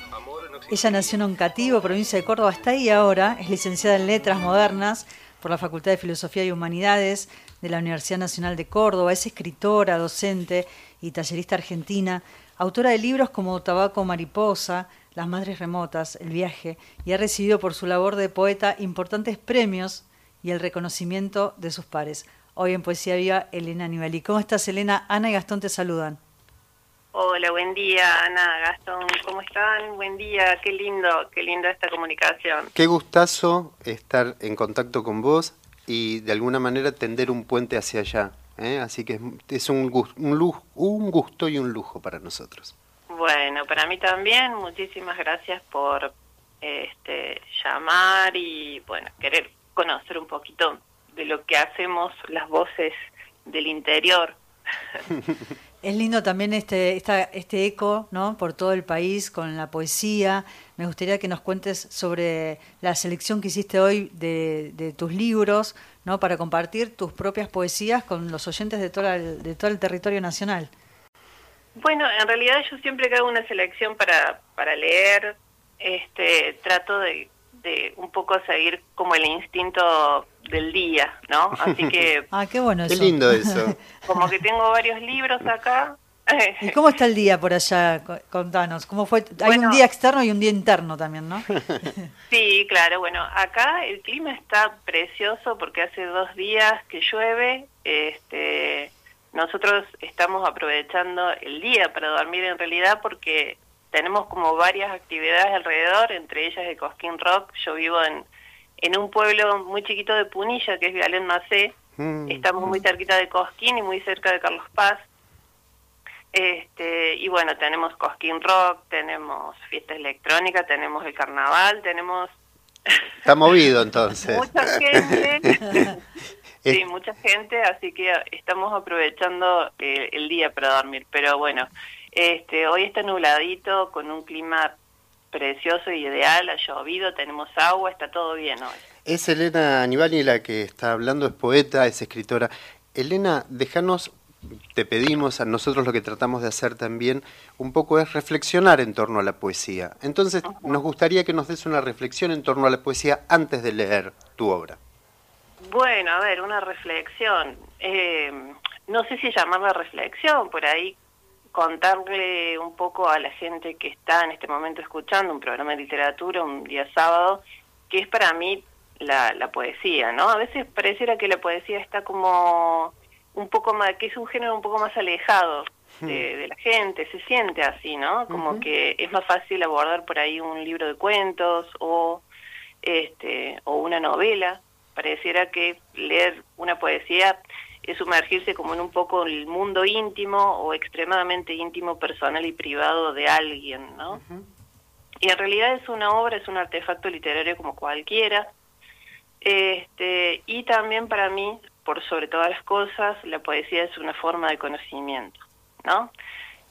Ella nació en Oncativo, provincia de Córdoba, hasta ahí ahora. Es licenciada en Letras Modernas por la Facultad de Filosofía y Humanidades de la Universidad Nacional de Córdoba. Es escritora, docente y tallerista argentina. Autora de libros como Tabaco Mariposa, Las Madres Remotas, El Viaje, y ha recibido por su labor de poeta importantes premios y el reconocimiento de sus pares. Hoy en Poesía Viva, Elena Anibalí. ¿Cómo estás, Elena? Ana y Gastón te saludan. Hola, buen día, Ana, Gastón, ¿cómo están? Buen día, qué lindo, qué linda esta comunicación. Qué gustazo estar en contacto con vos y de alguna manera tender un puente hacia allá. ¿eh? Así que es, es un, gus- un, lujo, un gusto y un lujo para nosotros. Bueno, para mí también, muchísimas gracias por este, llamar y, bueno, querer conocer un poquito de lo que hacemos las voces del interior. Es lindo también este, esta, este eco ¿no? por todo el país con la poesía. Me gustaría que nos cuentes sobre la selección que hiciste hoy de, de tus libros ¿no? para compartir tus propias poesías con los oyentes de, toda el, de todo el territorio nacional. Bueno, en realidad yo siempre hago una selección para, para leer, este, trato de, de un poco seguir como el instinto del día, ¿no? Así que Ah, qué bueno Qué eso. lindo eso. como que tengo varios libros acá. ¿Y cómo está el día por allá? Co- Contanos. ¿Cómo fue? Hay Bueno. un día externo y un día interno también, ¿no? Sí, claro. Bueno, acá el clima está precioso porque hace dos días que llueve. Este, nosotros estamos aprovechando el día para dormir en realidad porque tenemos como varias actividades alrededor, entre ellas el Cosquín Rock. Yo vivo en, en un pueblo muy chiquito de Punilla, que es Vialén Macé. Mm. Estamos muy cerquita de Cosquín y muy cerca de Carlos Paz. Este, y bueno, tenemos Cosquín Rock, tenemos fiesta electrónica, tenemos el carnaval, tenemos Está movido entonces. mucha gente. Es- sí, mucha gente, así que estamos aprovechando eh, el día para dormir. Pero bueno, este, hoy está nubladito, con un clima precioso y ideal, ha llovido, tenemos agua, está todo bien hoy. Es Elena Anibali la que está hablando, es poeta, es escritora. Elena, déjanos, te pedimos, a nosotros lo que tratamos de hacer también, un poco es reflexionar en torno a la poesía. Entonces, nos gustaría que nos des una reflexión en torno a la poesía antes de leer tu obra. Bueno, a ver, una reflexión. Eh, no sé si llamarla reflexión, por ahí contarle un poco a la gente que está en este momento escuchando un programa de literatura un día sábado, que es para mí la, la poesía, ¿no? A veces pareciera que la poesía está como un poco más, que es un género un poco más alejado de, de la gente, se siente así, ¿no? Como que es más fácil abordar por ahí un libro de cuentos o este o una novela. Pareciera que leer una poesía es sumergirse como en un poco el mundo íntimo o extremadamente íntimo, personal y privado de alguien, ¿no? Y en realidad es una obra, es un artefacto literario como cualquiera. Este, y también para mí, por sobre todas las cosas, la poesía es una forma de conocimiento, ¿no?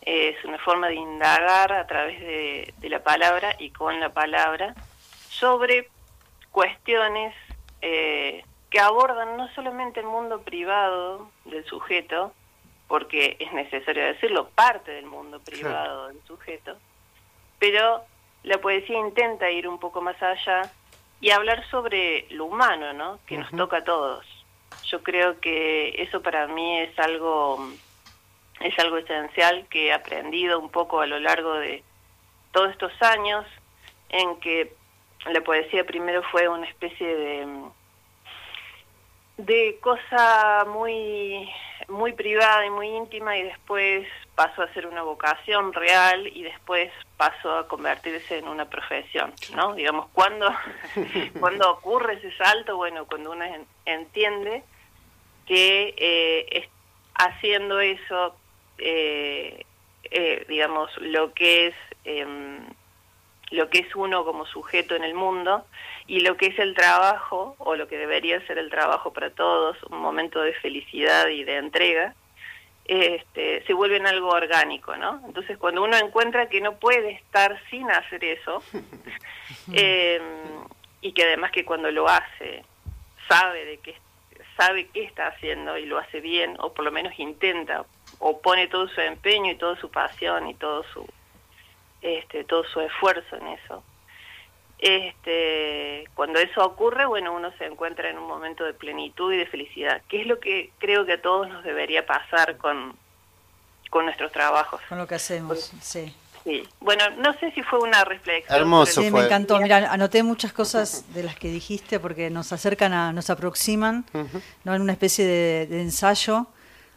Es una forma de indagar a través de, de la palabra y con la palabra sobre cuestiones eh, que abordan no solamente el mundo privado del sujeto, porque es necesario decirlo, parte del mundo privado del sujeto, pero la poesía intenta ir un poco más allá y hablar sobre lo humano, ¿no? Que nos toca a todos. Yo creo que eso para mí es algo es algo esencial que he aprendido un poco a lo largo de todos estos años en que la poesía primero fue una especie de de cosa muy muy privada y muy íntima y después pasó a ser una vocación real y después pasó a convertirse en una profesión, ¿no? Digamos, cuando cuando ocurre ese salto, bueno, cuando uno en- entiende que eh, es- haciendo eso, eh, eh, digamos, lo que es em, lo que es uno como sujeto en el mundo y lo que es el trabajo, o lo que debería ser el trabajo para todos, un momento de felicidad y de entrega, este, se vuelven algo orgánico, ¿no? Entonces cuando uno encuentra que no puede estar sin hacer eso, eh, y que además que cuando lo hace sabe de qué sabe qué está haciendo y lo hace bien o por lo menos intenta o pone todo su empeño y toda su pasión y todo su este todo su esfuerzo en eso este cuando eso ocurre bueno uno se encuentra en un momento de plenitud y de felicidad que es lo que creo que a todos nos debería pasar con con nuestros trabajos con lo que hacemos sí Sí, bueno, no sé si fue una reflexión. Hermoso Sí, me encantó. Mira, anoté muchas cosas de las que dijiste porque nos acercan, a, nos aproximan, ¿no? En una especie de, de ensayo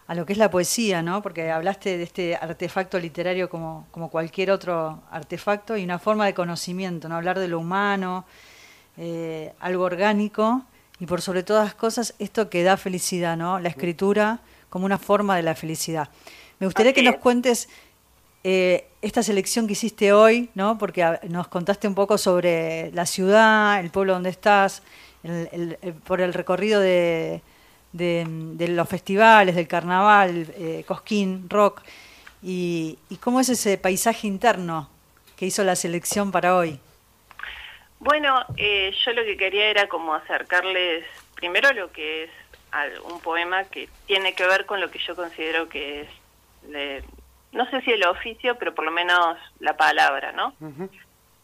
a lo que es la poesía, ¿no? Porque hablaste de este artefacto literario como, como cualquier otro artefacto y una forma de conocimiento, ¿no? Hablar de lo humano, eh, algo orgánico y por sobre todas las cosas esto que da felicidad, ¿no? La escritura como una forma de la felicidad. Me gustaría que nos cuentes eh, esta selección que hiciste hoy, ¿no? Porque a- nos contaste un poco sobre la ciudad, el pueblo donde estás, el- el- el- por el recorrido de, de, de los festivales, del carnaval, eh, Cosquín, Rock, y, y cómo es ese paisaje interno que hizo la selección para hoy. Bueno, eh, yo lo que quería era como acercarles primero lo que es un poema que tiene que ver con lo que yo considero que es, de- no sé si el oficio, pero por lo menos la palabra, ¿no?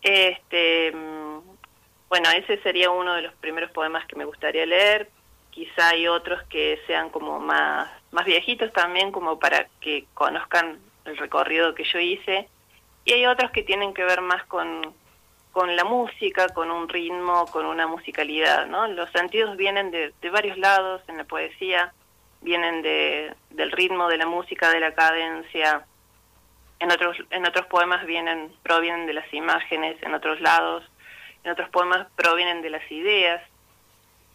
Este, mm, bueno, ese sería uno de los primeros poemas que me gustaría leer. Quizá hay otros que sean como más, más viejitos también, como para que conozcan el recorrido que yo hice. Y hay otros que tienen que ver más con, con la música, con un ritmo, con una musicalidad, ¿no? Los sentidos vienen de, de varios lados en la poesía, vienen de, del ritmo, de la música, de la cadencia. En otros, en otros poemas vienen, provienen de las imágenes, en otros lados, en otros poemas provienen de las ideas.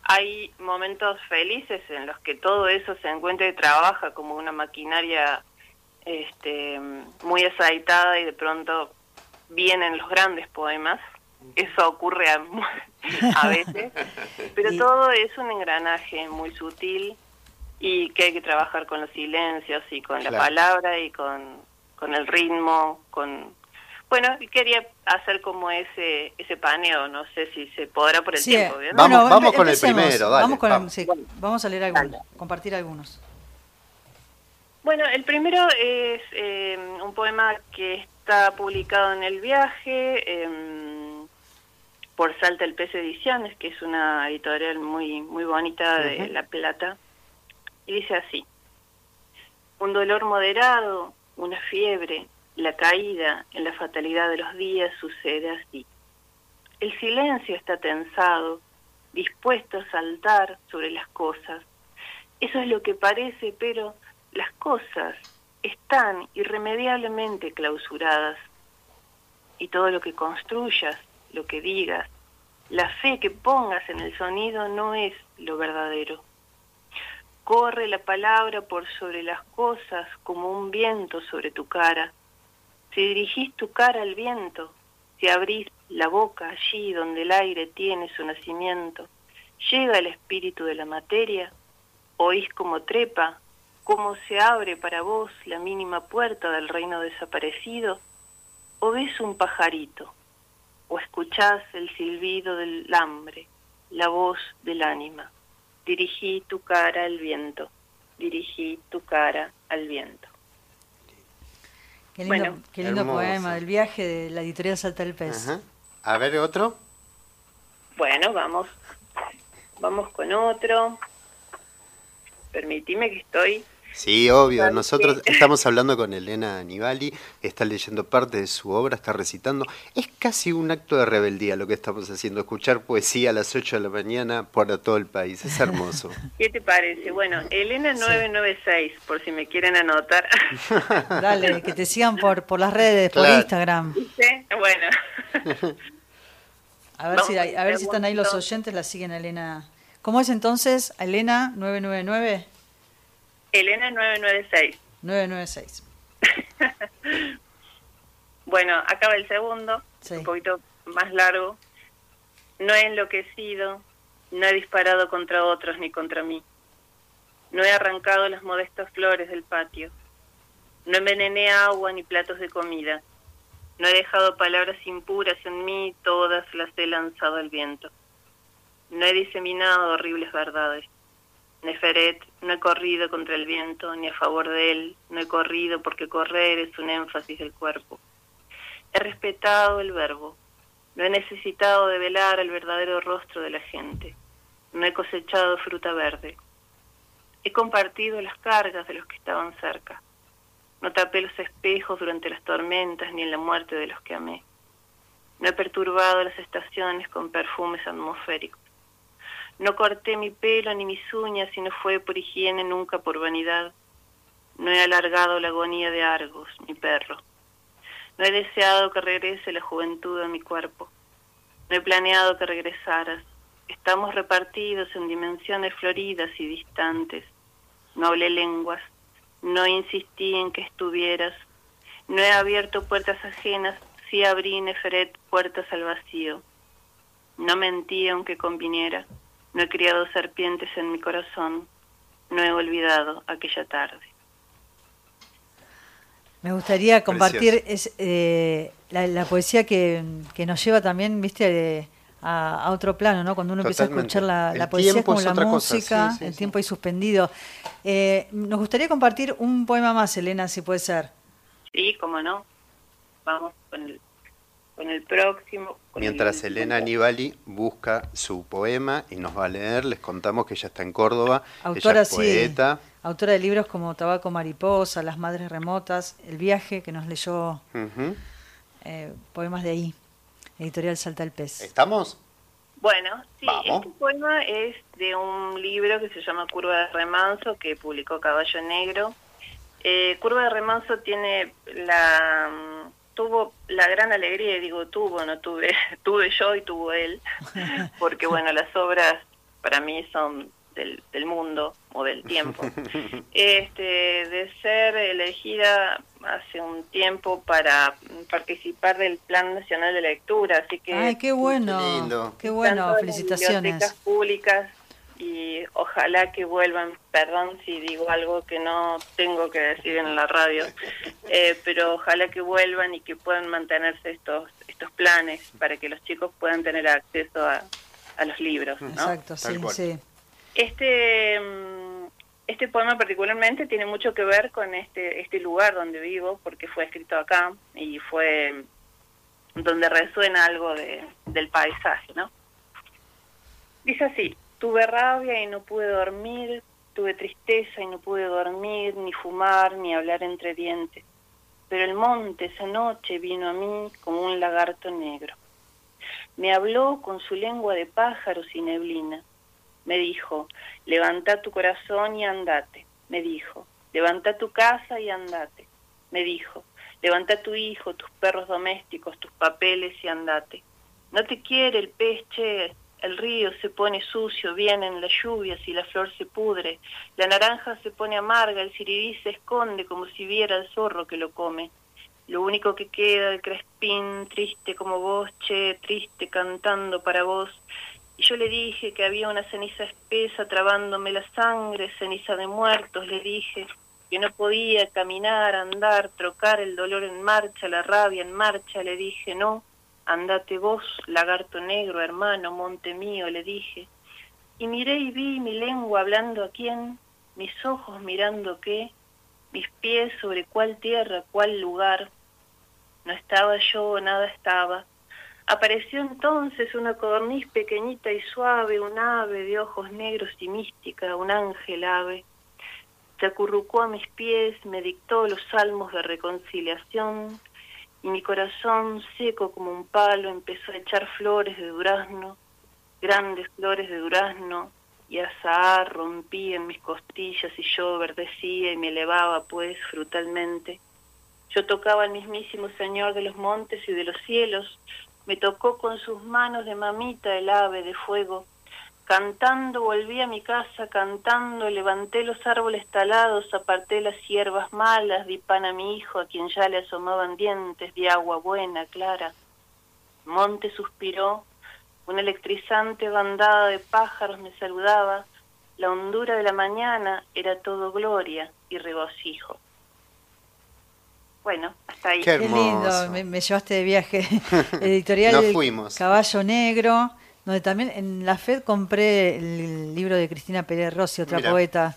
Hay momentos felices en los que todo eso se encuentra y trabaja como una maquinaria este, muy aceitada y de pronto vienen los grandes poemas. Eso ocurre a, a veces, pero todo es un engranaje muy sutil y que hay que trabajar con los silencios y con la palabra y con, con el ritmo, con... Bueno, y quería hacer como ese ese paneo, no sé si se podrá por el Sí, tiempo, ¿bien? Vamos- bueno, vamos con el primero, dale, Vamos, con- vamos. sí, vamos a leer algunos, compartir algunos. Bueno, el primero es eh, un poema que está publicado en El Viaje em, por Salta el Pez Ediciones, que es una editorial muy, muy bonita de. La Plata, y dice así. Un dolor moderado, una fiebre, la caída en la fatalidad de los días sucede así. El silencio está tensado, dispuesto a saltar sobre las cosas. Eso es lo que parece, pero las cosas están irremediablemente clausuradas. Y todo lo que construyas, lo que digas, la fe que pongas en el sonido no es lo verdadero. Corre la palabra por sobre las cosas como un viento sobre tu cara. Si dirigís tu cara al viento, si abrís la boca allí donde el aire tiene su nacimiento, llega el espíritu de la materia, oís como trepa, cómo se abre para vos la mínima puerta del reino desaparecido, o ves un pajarito, o escuchás el silbido del hambre, la voz del ánima. Dirigí tu cara al viento, dirigí tu cara al viento. Qué lindo, Bueno. qué lindo poema del viaje de la editorial Salta del Pez. Ajá. A ver, otro. Bueno, vamos, vamos con otro. Permitime que estoy. Sí, obvio. Nosotros sí. estamos hablando con Elena Anibali, está leyendo parte de su obra, está recitando. Es casi un acto de rebeldía lo que estamos haciendo, escuchar poesía a las 8 de la mañana por todo el país. Es hermoso. ¿Qué te parece? Bueno, Elena 996, por si me quieren anotar. Dale, que te sigan por, por las redes, por. Instagram. ¿Viste? Bueno. A ver, Vamos si, a ver si están ahí los oyentes, la siguen Elena. ¿Cómo es entonces? Elena 999 Elena 996. 996. Bueno, acaba el segundo, un poquito más largo. No he enloquecido, no he disparado contra otros ni contra mí. No he arrancado las modestas flores del patio. No envenené agua ni platos de comida. No he dejado palabras impuras en mí, todas las he lanzado al viento. No he diseminado horribles verdades. Neferet, no he corrido contra el viento ni a favor de él, no he corrido porque correr es un énfasis del cuerpo. He respetado el verbo, no he necesitado de velar el verdadero rostro de la gente, no he cosechado fruta verde. He compartido las cargas de los que estaban cerca. No tapé los espejos durante las tormentas ni en la muerte de los que amé. No he perturbado las estaciones con perfumes atmosféricos. No corté mi pelo ni mis uñas si no fue por higiene, nunca por vanidad. No he alargado la agonía de Argos, mi perro. No he deseado que regrese la juventud a mi cuerpo. No he planeado que regresaras. Estamos repartidos en dimensiones floridas y distantes. No hablé lenguas. No insistí en que estuvieras. No he abierto puertas ajenas. Sí abrí, Neferet, puertas al vacío. No mentí aunque conviniera. No he criado serpientes en mi corazón, no he olvidado aquella tarde. Me gustaría compartir es, eh, la, poesía que, nos lleva también, viste, a, otro plano, ¿no? Cuando uno empieza a escuchar la, poesía es como la música, el tiempo ahí suspendido. Eh, nos gustaría compartir un poema más, Elena, si puede ser. Sí, cómo no. Vamos con el con el próximo. Mientras Elena Anibali busca su poema y nos va a leer, les contamos que ella está en Córdoba. Autora, ella poeta. autora de libros como Tabaco Mariposa, Las Madres Remotas, El Viaje, que nos leyó eh, poemas de ahí. Editorial Salta el Pez. ¿Estamos? Bueno, sí, este poema es de un libro que se llama Curva de Remanso, que publicó Caballo Negro. Eh, Curva de Remanso tiene la tuvo la gran alegría, y digo tuvo, no tuve, tuve yo y tuvo él, porque bueno, las obras para mí son del, del mundo o del tiempo. Este, de ser elegida hace un tiempo para participar del Plan Nacional de Lectura, así que... ¡Ay, qué bueno! ¡Qué bueno! Felicitaciones. Bibliotecas públicas y ojalá que vuelvan, perdón si digo algo que no tengo que decir en la radio, eh, pero ojalá que vuelvan y que puedan mantenerse estos estos planes para que los chicos puedan tener acceso a, a los libros. Exacto, sí, sí. Este, mm, este poema particularmente tiene mucho que ver con este, este lugar donde vivo, porque fue escrito acá y fue donde resuena algo de, del paisaje, ¿no? Dice así, Tuve rabia y no pude dormir, tuve tristeza y no pude dormir, ni fumar, ni hablar entre dientes. Pero el monte esa noche vino a mí como un lagarto negro. Me habló con su lengua de pájaros y neblina. Me dijo, levanta tu corazón y andate. Me dijo, levanta tu casa y andate. Me dijo, levanta tu hijo, tus perros domésticos, tus papeles y andate. No te quiere el pez, el río se pone sucio, vienen las lluvias y la flor se pudre, la naranja se pone amarga, el siribí se esconde como si viera el zorro que lo come. Lo único que queda el crespín, triste como vos, che, triste, cantando para vos. Y yo le dije que había una ceniza espesa trabándome la sangre, ceniza de muertos, le dije que no podía caminar, andar, trocar el dolor en marcha, la rabia en marcha, le dije no Andate vos, lagarto negro, hermano, monte mío, le dije. Y miré y vi mi lengua hablando a quién, mis ojos mirando qué, mis pies sobre cuál tierra, cuál lugar. No estaba yo, nada estaba. Apareció entonces una codorniz pequeñita y suave, un ave de ojos negros y mística, un ángel ave. Se acurrucó a mis pies, me dictó los salmos de reconciliación, y mi corazón, seco como un palo, empezó a echar flores de durazno, grandes flores de durazno, y azahar rompía en mis costillas y yo verdecía y me elevaba pues frutalmente. Yo tocaba al mismísimo Señor de los montes y de los cielos, me tocó con sus manos de mamita el ave de fuego, Cantando volví a mi casa, cantando, levanté los árboles talados, aparté las hierbas malas, di pan a mi hijo, a quien ya le asomaban dientes, di agua buena, clara. Monte suspiró, una electrizante bandada de pájaros me saludaba, la hondura de la mañana era todo gloria y regocijo. Bueno, hasta ahí. Qué Qué lindo, hermoso. me, me llevaste de viaje. Editorial Nos fuimos. Caballo Negro, donde también en la FED compré el libro de Cristina Pérez Rossi, otra poeta.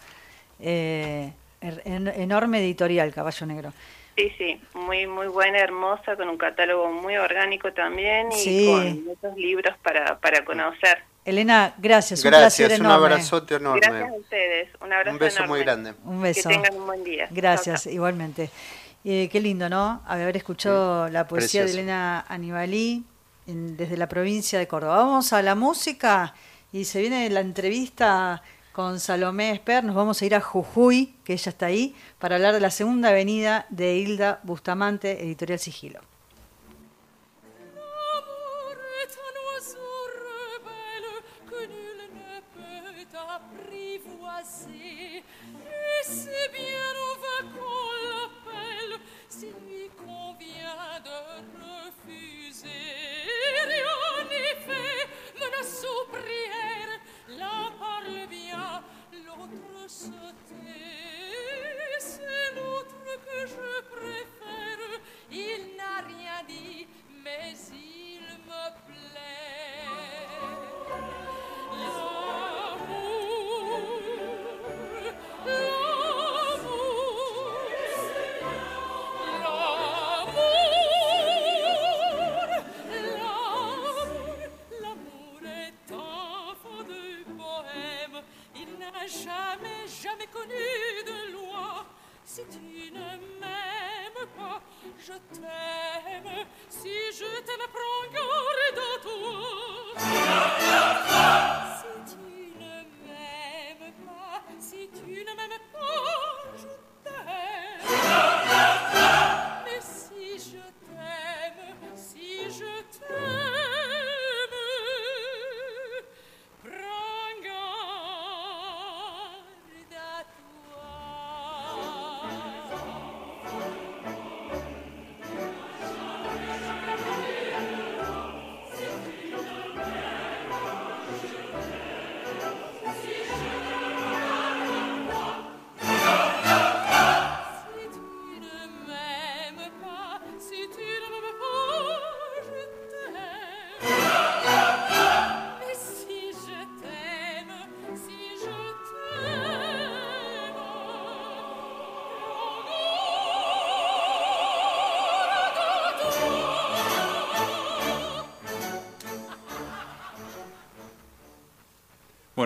Eh, er- en- enorme editorial, Caballo Negro. Sí, sí, muy muy buena, hermosa, con un catálogo muy orgánico también y Sí. con muchos libros para, para conocer. Elena, gracias, un Gracias, placer un enorme. abrazote enorme. Gracias a ustedes, un abrazo Un beso enorme. muy grande. Un beso. Que tengan un buen día. Gracias, igualmente. Eh, qué lindo, ¿no? Haber escuchado la poesía precioso. de Elena Anibalí en- desde la provincia de Córdoba. Vamos a la música y se viene la entrevista con Salomé Esper. Nos vamos a ir a Jujuy, que ella está ahí, para hablar de la segunda avenida de Hilda Bustamante, editorial Sigilo. Mais il me plaît. si tu ne m'aimes pas, je t'aime, si je t'aime, prends garde à toi.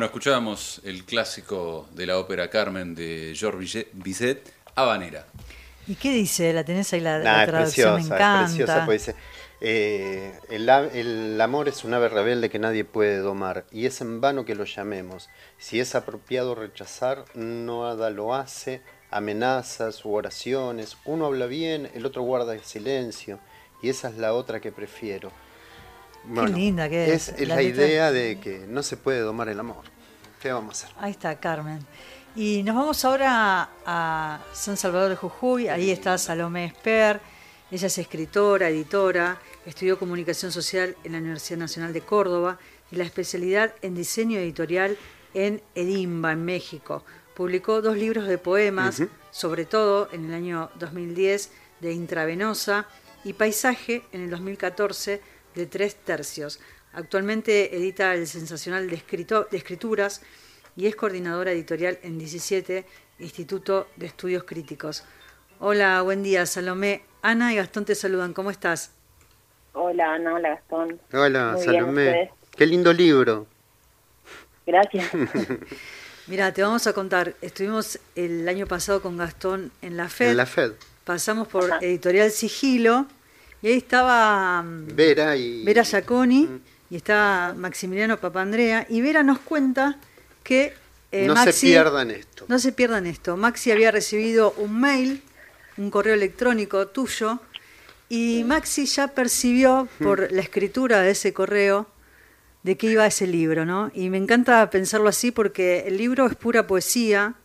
Bueno, escuchábamos el clásico de la ópera Carmen de Georges Bizet, Habanera. ¿Y qué dice? ¿La tenés ahí la, la Nah, es traducción? preciosa, Me es encanta. preciosa, pues dice, eh, el, el amor es un ave rebelde que nadie puede domar, y es en vano que lo llamemos. Si es apropiado rechazar, nada lo hace, amenazas u oraciones, uno habla bien, el otro guarda el silencio, y esa es la otra que prefiero. Linda que es, Es, la idea de que no se puede domar el amor. ¿Qué vamos a hacer? Ahí está, Carmen. Y nos vamos ahora a San Salvador de Jujuy. Ahí está Salomé Esper. Ella es escritora, editora, estudió comunicación social en la Universidad Nacional de Córdoba y la especialidad en diseño editorial en Edimba, en México. Publicó dos libros de poemas, sobre todo en el año 2010 de Intravenosa y Paisaje en el 2014 de Tres Tercios. Actualmente edita el sensacional de, escrito- de escrituras y es coordinadora editorial en 17 Instituto de Estudios Críticos. Hola, buen día, Salomé. Ana y Gastón te saludan. ¿Cómo estás? Hola Ana, hola Gastón. Hola, Muy Salomé. Qué lindo libro. Gracias. Mira, te vamos a contar. Estuvimos el año pasado con Gastón en la FED. En la FED. Pasamos por Editorial Sigilo y ahí estaba mm, Vera y... Vera Giaconi y está Maximiliano Papandrea. Y Vera nos cuenta que eh, no Maxi- se pierdan esto. No se pierdan esto. Maxi había recibido un mail, un correo electrónico tuyo, y Maxi ya percibió por la escritura de ese correo de qué iba ese libro, ¿no? Y me encanta pensarlo así porque el libro es pura poesía,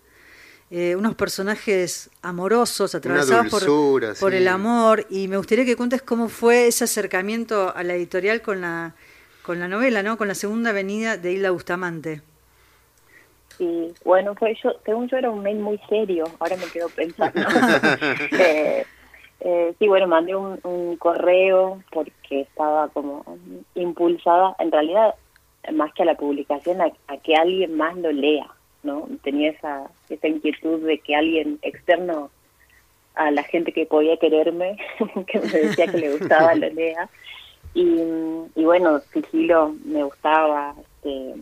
eh, unos personajes amorosos, atravesados por, dulzura, por sí. el amor, y me gustaría que cuentes cómo fue ese acercamiento a la editorial con la, con la novela, ¿no? Con la segunda avenida de Hilda Bustamante. Sí, bueno, fue yo, según yo era un mail muy serio, ahora me quedo pensando. Eh, eh, sí, bueno, mandé un, un correo porque estaba como impulsada, en realidad, más que a la publicación, a, a que alguien más lo lea, ¿no? Tenía esa, esa inquietud de que alguien externo a la gente que podía quererme, que me decía que le gustaba, lo lea. Y, y bueno, Sigilo me gustaba, este,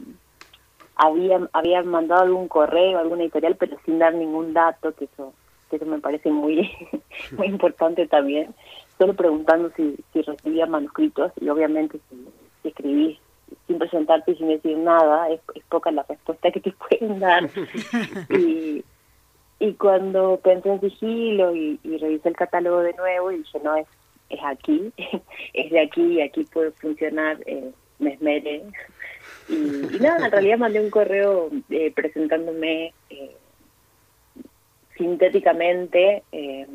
había, había mandado algún correo, alguna editorial, pero sin dar ningún dato, que eso, que eso me parece muy, muy importante también, solo preguntando si, si recibía manuscritos y obviamente si, si escribís sin presentarte y sin decir nada, es, es poca la respuesta que te pueden dar. y, y cuando pensé en sigilo y, y revisé el catálogo de nuevo y dije, no, es, es aquí, es de aquí y aquí puede funcionar, eh, me esmeré. Y, y nada, en realidad mandé un correo eh, presentándome eh, sintéticamente eh,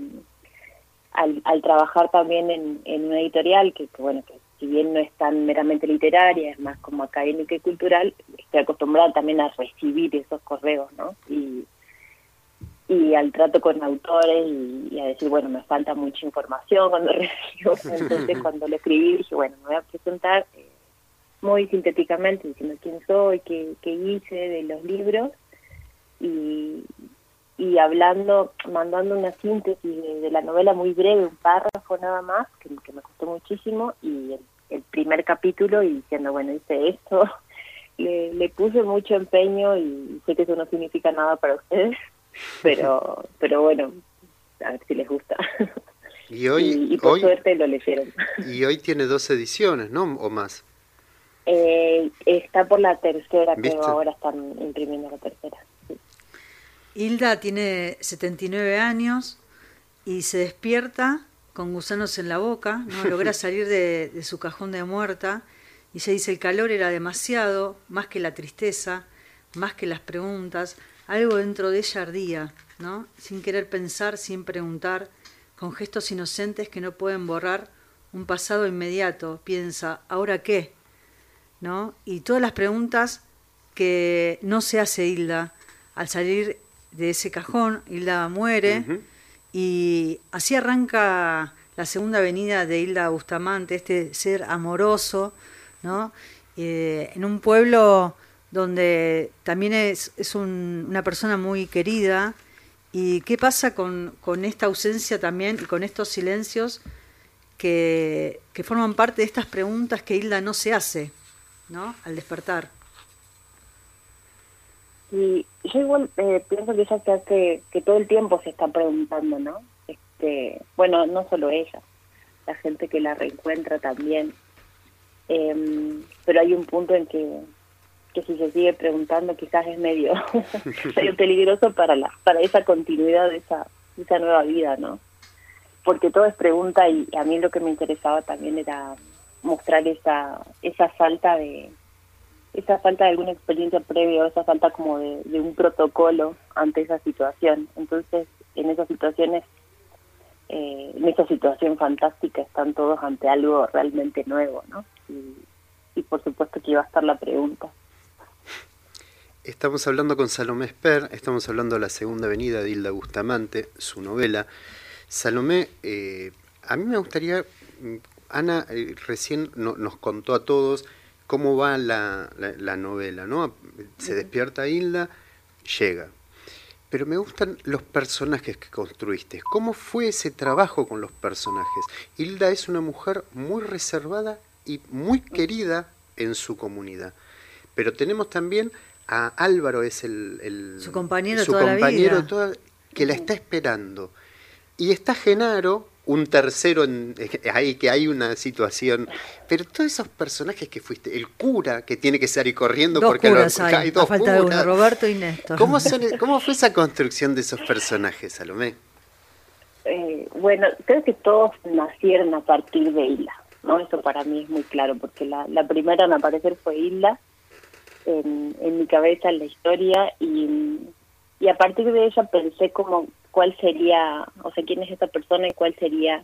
al, al trabajar también en, en una editorial que, que, bueno, que si bien no es tan meramente literaria, es más como académica y cultural, estoy acostumbrada también a recibir esos correos, ¿no? Y, y al trato con autores y, y a decir, bueno, me falta mucha información cuando recibo. Entonces, cuando lo escribí, dije, bueno, me voy a presentar eh, muy sintéticamente, diciendo quién soy, qué, qué hice de los libros y, y hablando, mandando una síntesis de, de la novela muy breve, un párrafo nada más, que, que me costó muchísimo, y el, el primer capítulo y diciendo, bueno, hice esto, le, le puse mucho empeño y sé que eso no significa nada para ustedes, pero pero bueno, a ver si les gusta. Y hoy, y, y por hoy, suerte lo leyeron. y hoy tiene dos ediciones, ¿no? O más. Eh, está por la tercera, ¿Viste? creo, ahora están imprimiendo la tercera. Hilda tiene 79 años y se despierta con gusanos en la boca, no logra salir de, de su cajón de muerta y se dice el calor era demasiado, más que la tristeza, más que las preguntas, algo dentro de ella ardía, ¿no? Sin querer pensar, sin preguntar, con gestos inocentes que no pueden borrar un pasado inmediato, piensa, ¿ahora qué? ¿No? Y todas las preguntas que no se hace Hilda al salir de ese cajón, Hilda muere y así arranca la segunda avenida de Hilda Bustamante, este ser amoroso, ¿no? Eh, en un pueblo donde también es, es un- una persona muy querida. ¿Y qué pasa con, con esta ausencia también y con estos silencios que, que forman parte de estas preguntas que Hilda no se hace, ¿no? Al despertar. Y yo igual eh, pienso que ella se hace, que todo el tiempo se está preguntando, ¿no? Este, bueno, no solo ella, la gente que la reencuentra también. Em, pero hay un punto en que, que si se sigue preguntando quizás es medio, medio peligroso para la para esa continuidad de esa, de esa nueva vida, ¿no? Porque todo es pregunta y a mí lo que me interesaba también era mostrar esa esa falta de esa falta de alguna experiencia previa, esa falta como de, de un protocolo ante esa situación. Entonces, en esas situaciones, eh, en esa situación fantástica, están todos ante algo realmente nuevo, ¿no? Y, por supuesto que iba a estar la pregunta. Estamos hablando con Salomé Esper, estamos hablando de la segunda avenida de Hilda Bustamante, su novela. Salomé, eh, a mí me gustaría, mm, Ana eh, recién no- nos contó a todos cómo va la, la- la novela, ¿no? Se despierta Hilda, llega. Pero me gustan los personajes que construiste. ¿Cómo fue ese trabajo con los personajes? Hilda es una mujer muy reservada y muy querida en su comunidad. Pero tenemos también a Álvaro, es el, el- Su compañero su toda la vida. toda- que la está esperando. Y está Genaro, un tercero en- ahí que hay una situación. Pero todos esos personajes que fuiste, el cura que tiene que salir corriendo Dos porque lo- curas hay, hay dos a falta de uno, curas. Roberto y Néstor. ¿Cómo, son- ¿Cómo fue esa construcción de esos personajes, Salomé? Eh, bueno, creo que todos nacieron a partir de Hila. ¿no? Eso para mí es muy claro, porque la, la primera en aparecer fue Hilda en, en mi cabeza, en la historia, y, y a partir de ella pensé como cuál sería, o sea, quién es esta persona y cuál sería,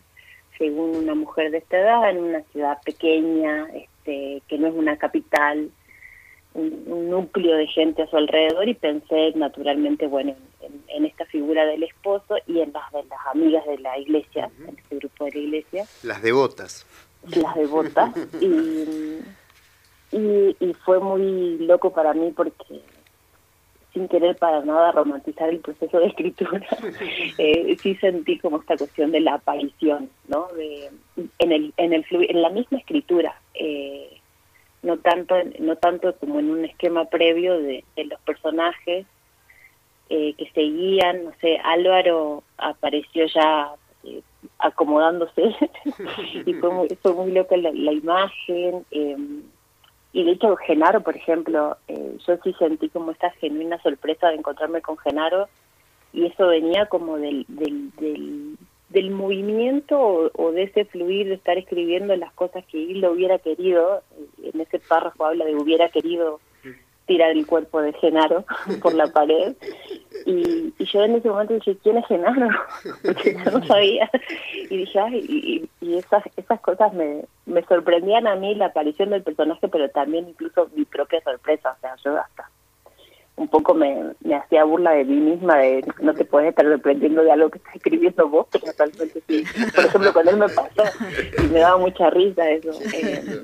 según una mujer de esta edad, en una ciudad pequeña, este, que no es una capital, un, un núcleo de gente a su alrededor, y pensé naturalmente, bueno, en, en esta figura del esposo y en las de las amigas de la iglesia, en este grupo de la iglesia Las devotas. las devotas y, y, y fue muy loco para mí porque sin querer para nada romantizar el proceso de escritura, eh, sí sentí como esta cuestión de la aparición, ¿no? De, en el en el flu- en la misma escritura, eh, no tanto no tanto como en un esquema previo de, de los personajes eh, que seguían, no sé, Álvaro apareció ya eh, acomodándose y fue muy, fue muy loca la, la imagen. Eh, y de hecho, Genaro, por ejemplo, eh, yo sí sentí como esta genuina sorpresa de encontrarme con Genaro y eso venía como del, del, del, movimiento o, o de ese fluir de estar escribiendo las cosas que él lo hubiera querido. En ese párrafo habla de hubiera querido tirar el cuerpo de Genaro por la pared. Y, y yo en ese momento dije, ¿quién es Genaro? Porque yo no sabía. Y dije, ay, y, y esas, esas cosas me, me sorprendían a mí, la aparición del personaje, pero también incluso mi propia sorpresa. O sea, yo hasta un poco me, me hacía burla de mí misma, de no te puedes estar sorprendiendo de algo que estás escribiendo vos, pero realmente sí. Por ejemplo, con él me pasó y me daba mucha risa eso. Eh,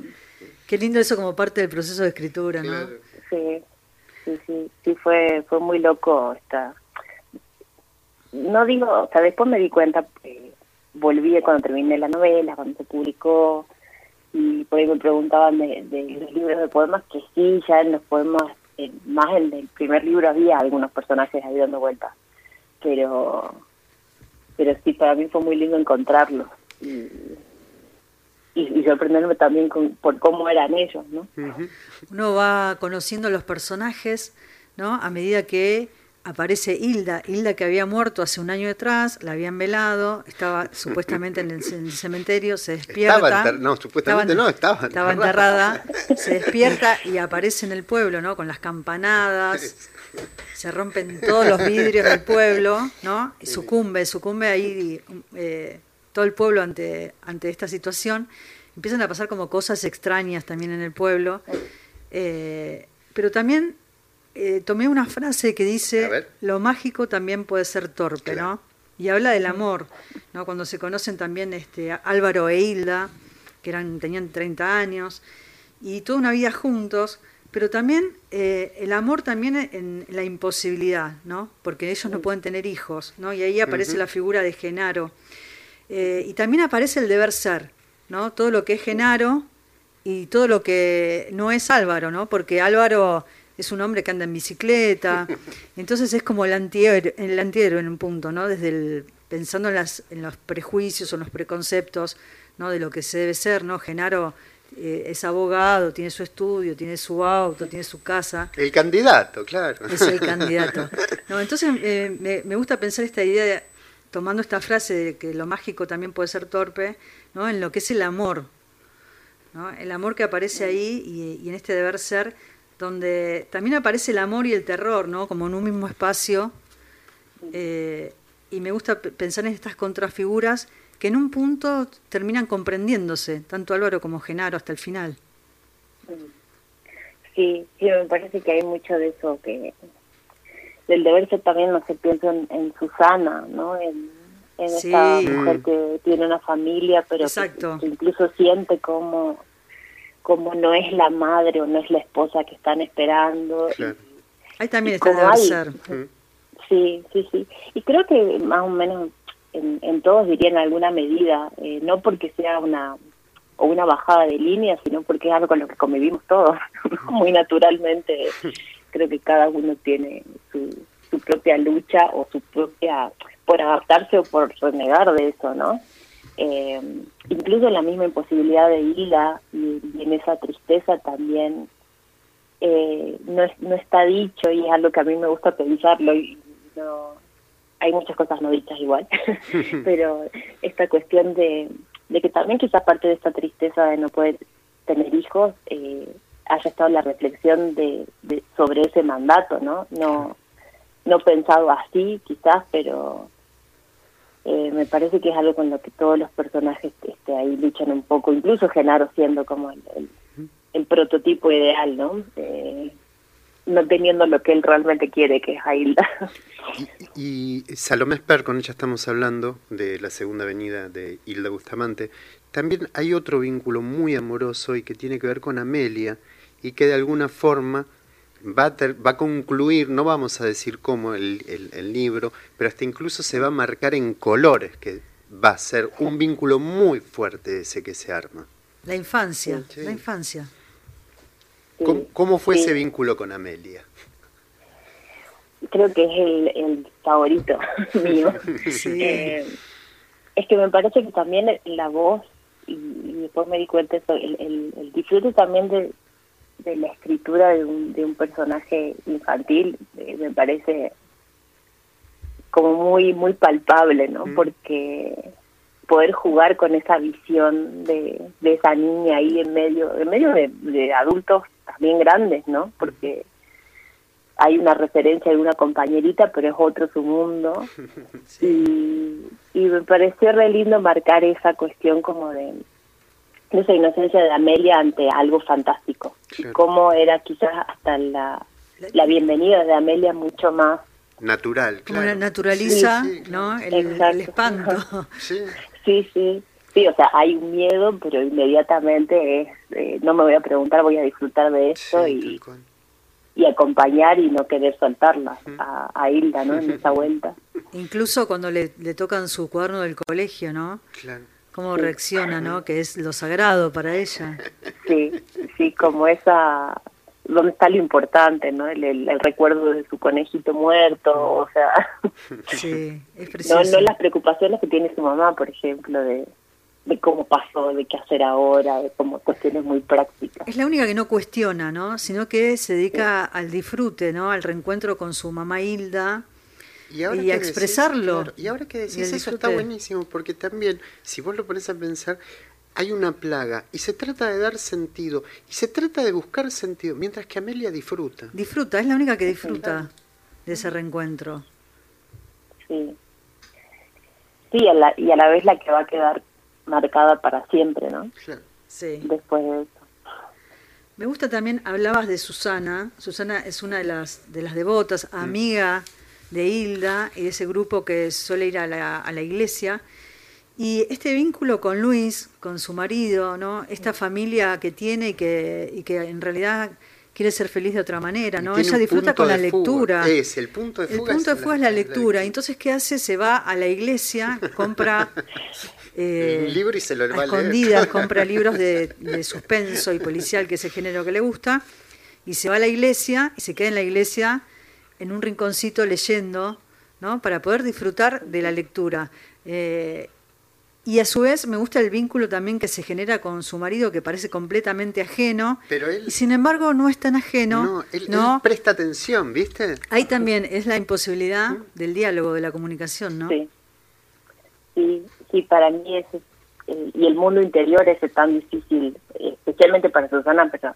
Qué lindo eso como parte del proceso de escritura, ¿no? Sí, sí, sí, sí fue, fue muy loco esta... No digo, o sea, después me di cuenta, volví cuando terminé la novela, cuando se publicó, y por ahí me preguntaban de, de los libros de poemas, que sí, ya en los poemas, eh, más en el primer libro había algunos personajes ahí dando vueltas, pero, pero sí, para mí fue muy lindo encontrarlos. Y, y, y sorprenderme también con, por cómo eran ellos, ¿no? Uno va conociendo los personajes, ¿no? A medida que aparece Hilda, Hilda que había muerto hace un año atrás, la habían velado, estaba supuestamente en el, en el cementerio, se despierta. Estaba no, supuestamente no, estaba Estaba enterrada, se despierta y aparece en el pueblo, ¿no? Con las campanadas, se rompen todos los vidrios del pueblo, ¿no? Y sucumbe, sucumbe ahí eh, todo el pueblo ante, ante esta situación. Empiezan a pasar como cosas extrañas también en el pueblo. Eh, pero también eh, tomé una frase que dice, lo mágico también puede ser torpe, ¿no? Y habla del amor, ¿no? Cuando se conocen también este, Álvaro e Hilda, que eran, tenían 30 años, y toda una vida juntos, pero también eh, el amor también en la imposibilidad, ¿no? Porque ellos no pueden tener hijos, ¿no? Y ahí aparece la figura de Genaro. Eh, y también aparece el deber ser, ¿no? Todo lo que es Genaro y todo lo que no es Álvaro, ¿no? Porque Álvaro es un hombre que anda en bicicleta, entonces es como el antihéroe, el antihéroe en un punto, ¿no? Desde el, pensando en, las, en los prejuicios o en los preconceptos, ¿no? De lo que se debe ser, ¿no? Genaro eh, es abogado, tiene su estudio, tiene su auto, tiene su casa. El candidato, claro. Es el candidato. No, entonces eh, me, me gusta pensar esta idea, de- tomando esta frase de que lo mágico también puede ser torpe, ¿no? en lo que es el amor. ¿no? El amor que aparece ahí y, en este deber ser, donde también aparece el amor y el terror, ¿no? como en un mismo espacio. Eh, y me gusta pensar en estas contrafiguras que en un punto terminan comprendiéndose, tanto Álvaro como Genaro hasta el final. Sí, sí, me parece que hay mucho de eso que del deber ser también no se piensa en, en Susana, ¿no? En, en Sí. esta mujer que tiene una familia, pero que- Exacto. que, incluso siente como como no es la madre o no es la esposa que están esperando. Ahí también está deber hay- ser. Sí, sí, sí. Y creo que más o menos en, en todos diría en alguna medida, eh, no porque sea una o una bajada de línea, sino porque es algo con lo que convivimos todos, muy naturalmente. Creo que cada uno tiene su, su propia lucha o su propia, por adaptarse o por renegar de eso, ¿no? Eh, incluso la misma imposibilidad de Hilda y, y en esa tristeza también eh, no, es- no está dicho y es algo que a mí me gusta pensarlo y no hay muchas cosas no dichas igual pero esta cuestión de, de que también quizás parte de esta tristeza de no poder tener hijos eh, haya estado la reflexión de, de- sobre ese mandato, ¿no? No, no pensado así quizás, pero eh, me parece que es algo con lo que todos los personajes este, ahí luchan un poco, incluso Genaro siendo como el, el, prototipo ideal, ¿no? Eh, no teniendo lo que él realmente quiere, que es Ailda. Y Salomé Esper, con ella estamos hablando de la segunda avenida de Hilda Bustamante. También hay otro vínculo muy amoroso y que tiene que ver con Amelia y que de alguna forma va a, ter- va a concluir, no vamos a decir cómo el, el- el libro, pero hasta incluso se va a marcar en colores, que va a ser un vínculo muy fuerte ese que se arma. La infancia, Sí. la infancia. ¿Cómo, cómo fue Sí. ese vínculo con Amelia? Creo que es el, el favorito mío. Sí. Eh, es que me parece que también la voz, y, y después me di cuenta eso, el, el, el disfrute también de, de la escritura de un, de un personaje infantil, eh, me parece como muy muy palpable, ¿no? Porque poder jugar con esa visión de, de esa niña ahí en medio, en medio de, de adultos también grandes, ¿no? Porque hay una referencia de una compañerita, pero es otro su mundo. Y, y me pareció re lindo marcar esa cuestión como de, de esa inocencia de Amelia ante algo fantástico. Y cómo era quizás hasta la, la bienvenida de Amelia mucho más Natural, Como claro. na- naturaliza, Sí, ¿no? El, espanto. Sí. Sí, sí. Sí, o sea, hay un miedo, pero inmediatamente es, eh, no me voy a preguntar, voy a disfrutar de esto y, y acompañar y no querer soltarla a, a Hilda, ¿no? En esa vuelta. Incluso cuando le, le tocan su cuaderno del colegio, ¿no? Claro. Cómo reacciona, ¿no? Que es lo sagrado para ella. Sí, sí, como esa, donde está lo importante, ¿no? El, el- el recuerdo de su conejito muerto, o sea, Sí, es no, precioso. no las preocupaciones que tiene su mamá, por ejemplo, de, de cómo pasó, de qué hacer ahora, de como cuestiones muy prácticas. Es la única que no cuestiona, ¿no? Sino que se dedica al disfrute, ¿no? Al reencuentro con su mamá Hilda Y, ahora y a decís, expresarlo. claro, y ahora que decís eso está buenísimo, porque también, si vos lo pones a pensar, hay una plaga y se trata de dar sentido y se trata de buscar sentido, mientras que Amelia disfruta. Disfruta, es la única que disfruta de ese reencuentro. Sí. Sí, a la- y a la vez la que va a quedar marcada para siempre, ¿no? Sí. Después de eso. Me gusta también, hablabas de Susana. Susana es una de las, de las devotas, amiga de Hilda y de ese grupo que suele ir a la, a la iglesia. Y este vínculo con Luis, con su marido, ¿no? Esta familia que tiene y que, y que en realidad quiere ser feliz de otra manera, ¿no? Ella disfruta punto con la fuga. lectura. Es, el punto de El fuga punto es de fuga es la lectura. Entonces, ¿qué hace? Se va a la iglesia, compra eh, El libro y se lo a va a leer. compra libros de, de suspenso y policial, que es el género que le gusta, y se va a la iglesia y se queda en la iglesia en un rinconcito leyendo, ¿no? Para poder disfrutar de la lectura. Eh, y a su vez me gusta el vínculo también que se genera con su marido, que parece completamente ajeno, Pero él, y sin embargo no es tan ajeno. no, él, ¿no? él presta atención, ¿viste? Ahí también es la imposibilidad del diálogo, de la comunicación, ¿no? Sí. Sí, sí, para mí ese, eh, y el mundo interior ese tan difícil, especialmente para Susana, pero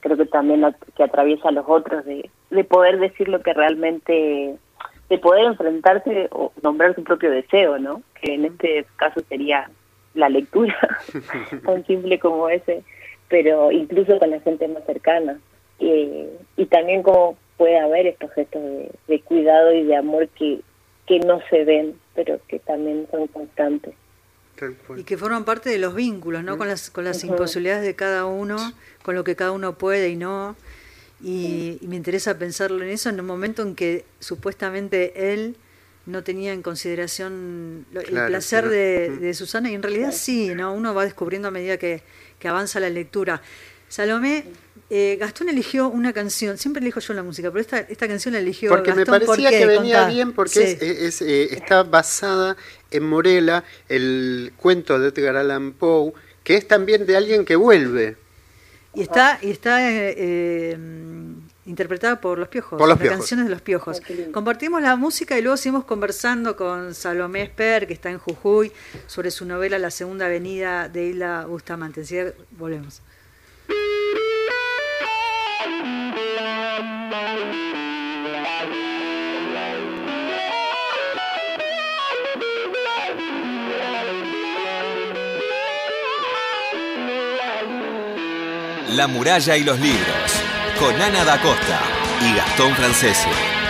creo que también que atraviesa a los otros, de, de poder decir lo que realmente, de poder enfrentarse o nombrar su propio deseo, ¿no? Que en este caso sería la lectura, tan simple como ese, pero incluso con la gente más cercana. Eh, y también como puede haber estos gestos de, de cuidado y de amor que, que no se ven, pero que también son constantes. Y que forman parte de los vínculos, ¿no? Con las, con las imposibilidades de cada uno, con lo que cada uno puede y no. Y, y me interesa pensarlo en eso en un momento en que supuestamente él no tenía en consideración lo- el placer claro. de, de Susana y en realidad sí, ¿no? Uno va descubriendo a medida que, que avanza la lectura. Salomé, eh, Gastón eligió una canción, siempre elijo yo la música, pero esta, esta canción la eligió Porque me Gastón, ¿por parecía qué? que venía Contá. bien porque Sí. es, es, eh, está basada en Morela, el cuento de Edgar Allan Poe, que es también de alguien que vuelve. Y está, y está eh, eh, interpretada por Los Piojos, Por Los las Piojos. canciones de Los Piojos. Compartimos la música y luego seguimos conversando con Salomé Esper, que está en Jujuy, sobre su novela La Segunda Avenida de Isla Bustamante. Enseguida volvemos. La muralla y los libros, con Ana da Costa y Gastón Francese.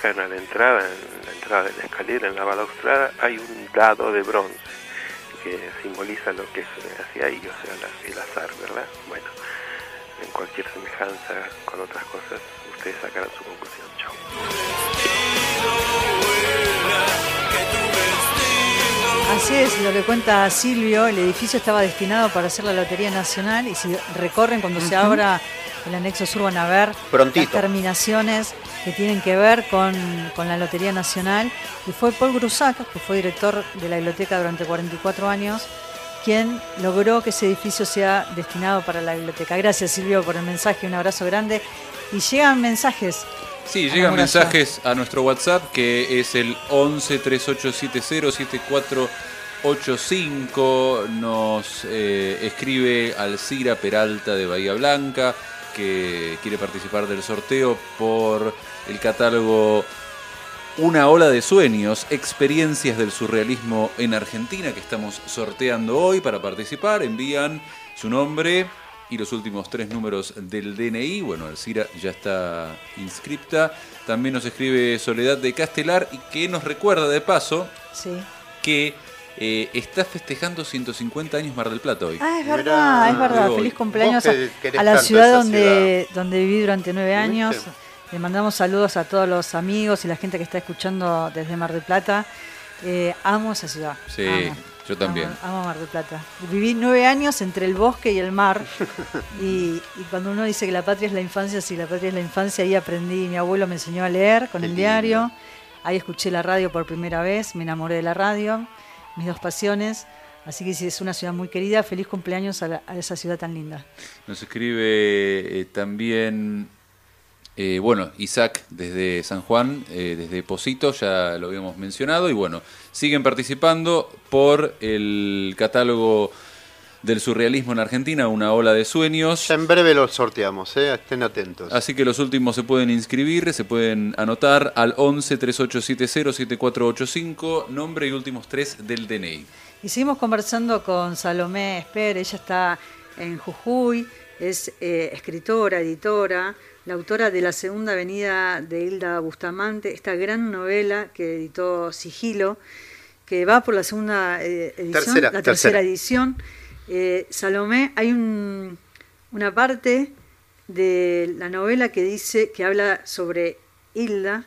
Fijan a la entrada, en la entrada de la escalera, en la balaustrada, hay un dado de bronce que simboliza lo que es eh, hacia ahí, o sea, la- el azar, ¿verdad? Bueno, en cualquier semejanza con otras cosas, ustedes sacarán su conclusión. Chao. Así es, lo que cuenta Silvio, el edificio estaba destinado para hacer la Lotería Nacional y si recorren cuando se abra el anexo sur van a ver Prontito. las terminaciones que tienen que ver con, con la Lotería Nacional. Y fue Paul Grusac, que fue director de la biblioteca durante 44 años, quien logró que ese edificio sea destinado para la biblioteca. Gracias Silvio por el mensaje, un abrazo grande. Y llegan mensajes. Sí, llegan mensajes a nuestro WhatsApp que es el 11 3870 7485. Nos eh, escribe Alcira Peralta de Bahía Blanca que quiere participar del sorteo por el catálogo Una ola de sueños, experiencias del surrealismo en Argentina que estamos sorteando hoy para participar. Envían su nombre y los últimos tres números del DNI. Bueno, Alcira ya está inscripta. También nos escribe Soledad de Castelar y que nos recuerda de paso Sí. que eh, está festejando 150 años Mar del Plata hoy. Ah, es verdad, es verdad. Feliz cumpleaños a, la ciudad donde, donde viví durante nueve años. ¿Viste? Le mandamos saludos a todos los amigos y la gente que está escuchando desde Mar del Plata. Eh, amo esa ciudad. Sí, amo, yo también. amo, amo Mar del Plata. Viví nueve años entre el bosque y el mar. y, y cuando uno dice que la patria es la infancia, sí, la patria es la infancia, ahí aprendí. Mi abuelo me enseñó a leer con Qué el lindo. diario. Ahí escuché la radio por primera vez, me enamoré de la radio, mis dos pasiones. Así que si es una ciudad muy querida, feliz cumpleaños a, la- a esa ciudad tan linda. Nos escribe eh, también, eh, bueno, Isaac desde San Juan, eh, desde Posito, ya lo habíamos mencionado, y bueno, siguen participando por el catálogo del surrealismo en Argentina, una ola de sueños. Ya en breve lo sorteamos, ¿eh? estén atentos. Así que los últimos se pueden inscribir, se pueden anotar al 11 3870 7485, nombre y últimos tres del DNI. Y seguimos conversando con Salomé Esper, ella está en Jujuy, es eh, escritora, editora, la autora de La Segunda Avenida de Hilda Bustamante, esta gran novela que editó Sigilo, que va por la segunda eh, edición, Tercera, la tercera, tercera. edición. Eh, Salomé, hay un- una parte de la novela que dice, que habla sobre Hilda,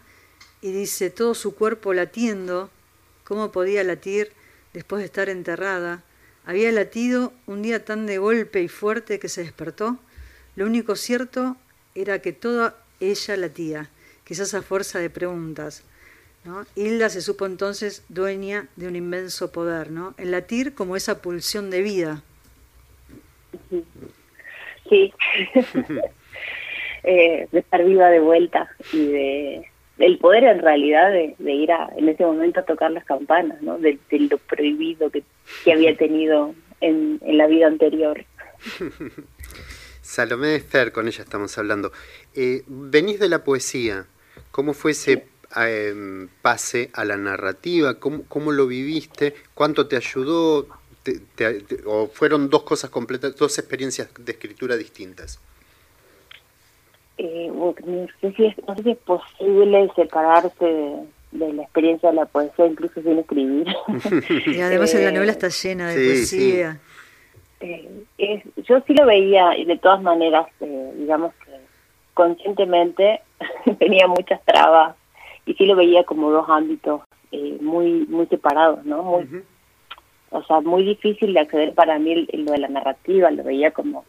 y dice todo su cuerpo latiendo, cómo podía latir después de estar enterrada. Había latido un día tan de golpe y fuerte que se despertó. Lo único cierto era que toda ella latía, quizás a fuerza de preguntas. ¿no? Hilda se supo entonces dueña de un inmenso poder, ¿no? El latir como esa pulsión de vida. Sí. eh, de estar viva de vuelta y de del poder en realidad de, de ir a, en ese momento a tocar las campanas, ¿no? De, de lo prohibido que, que había tenido en, en la vida anterior. Salomé Esfer, con ella estamos hablando. Eh, venís de la poesía. ¿Cómo fue ese eh, pase a la narrativa? ¿Cómo, cómo lo viviste? ¿Cuánto te ayudó? Te- te- te- ¿O fueron dos cosas completas, dos experiencias de escritura distintas? Eh, no, sé si es, no sé si es posible separarse de, de la experiencia de la poesía incluso sin escribir. Y además en la novela está llena de sí, poesía. Eh, es- yo sí lo veía y de todas maneras, eh, digamos que conscientemente tenía muchas trabas y sí lo veía como dos ámbitos eh, muy muy separados, ¿no? Muy, O sea, muy difícil de acceder para mí lo de la narrativa, lo veía como,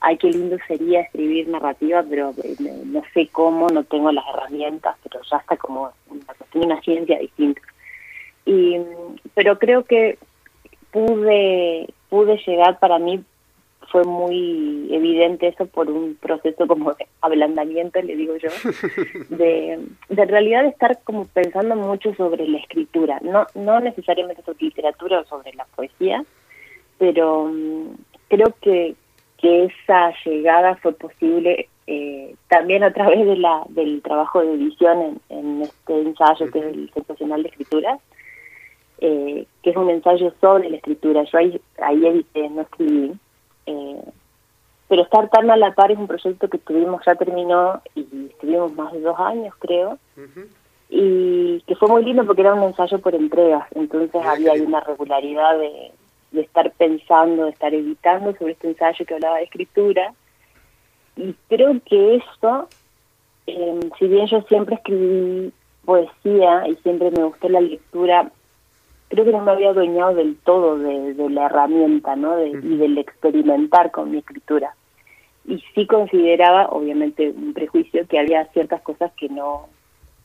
ay, qué lindo sería escribir narrativa, pero eh, no, sé cómo, no tengo las herramientas, pero ya está como una una ciencia distinta. Y, pero creo que pude pude llegar para mí fue muy evidente eso por un proceso como de ablandamiento le digo yo de, de realidad estar como pensando mucho sobre la escritura. No no necesariamente sobre literatura o sobre la poesía pero mm, creo que que esa llegada fue posible eh, también a través de la del trabajo de edición en, en este ensayo que es el sensacional de escrituras eh, que es un ensayo sobre la escritura. Yo ahí, ahí edité, no escribí. Eh, pero estar tan a la par es un proyecto que tuvimos, ya terminó y estuvimos más de dos años, creo. Y que fue muy lindo porque era un ensayo por entregas. Entonces había ahí una regularidad de, de estar pensando, de estar editando sobre este ensayo que hablaba de escritura. Y creo que eso, eh, si bien yo siempre escribí poesía y siempre me gustó la lectura, creo que no me había adueñado del todo de, de la herramienta, ¿no? De- y del experimentar con mi escritura. Y sí consideraba, obviamente, un prejuicio que había ciertas cosas que no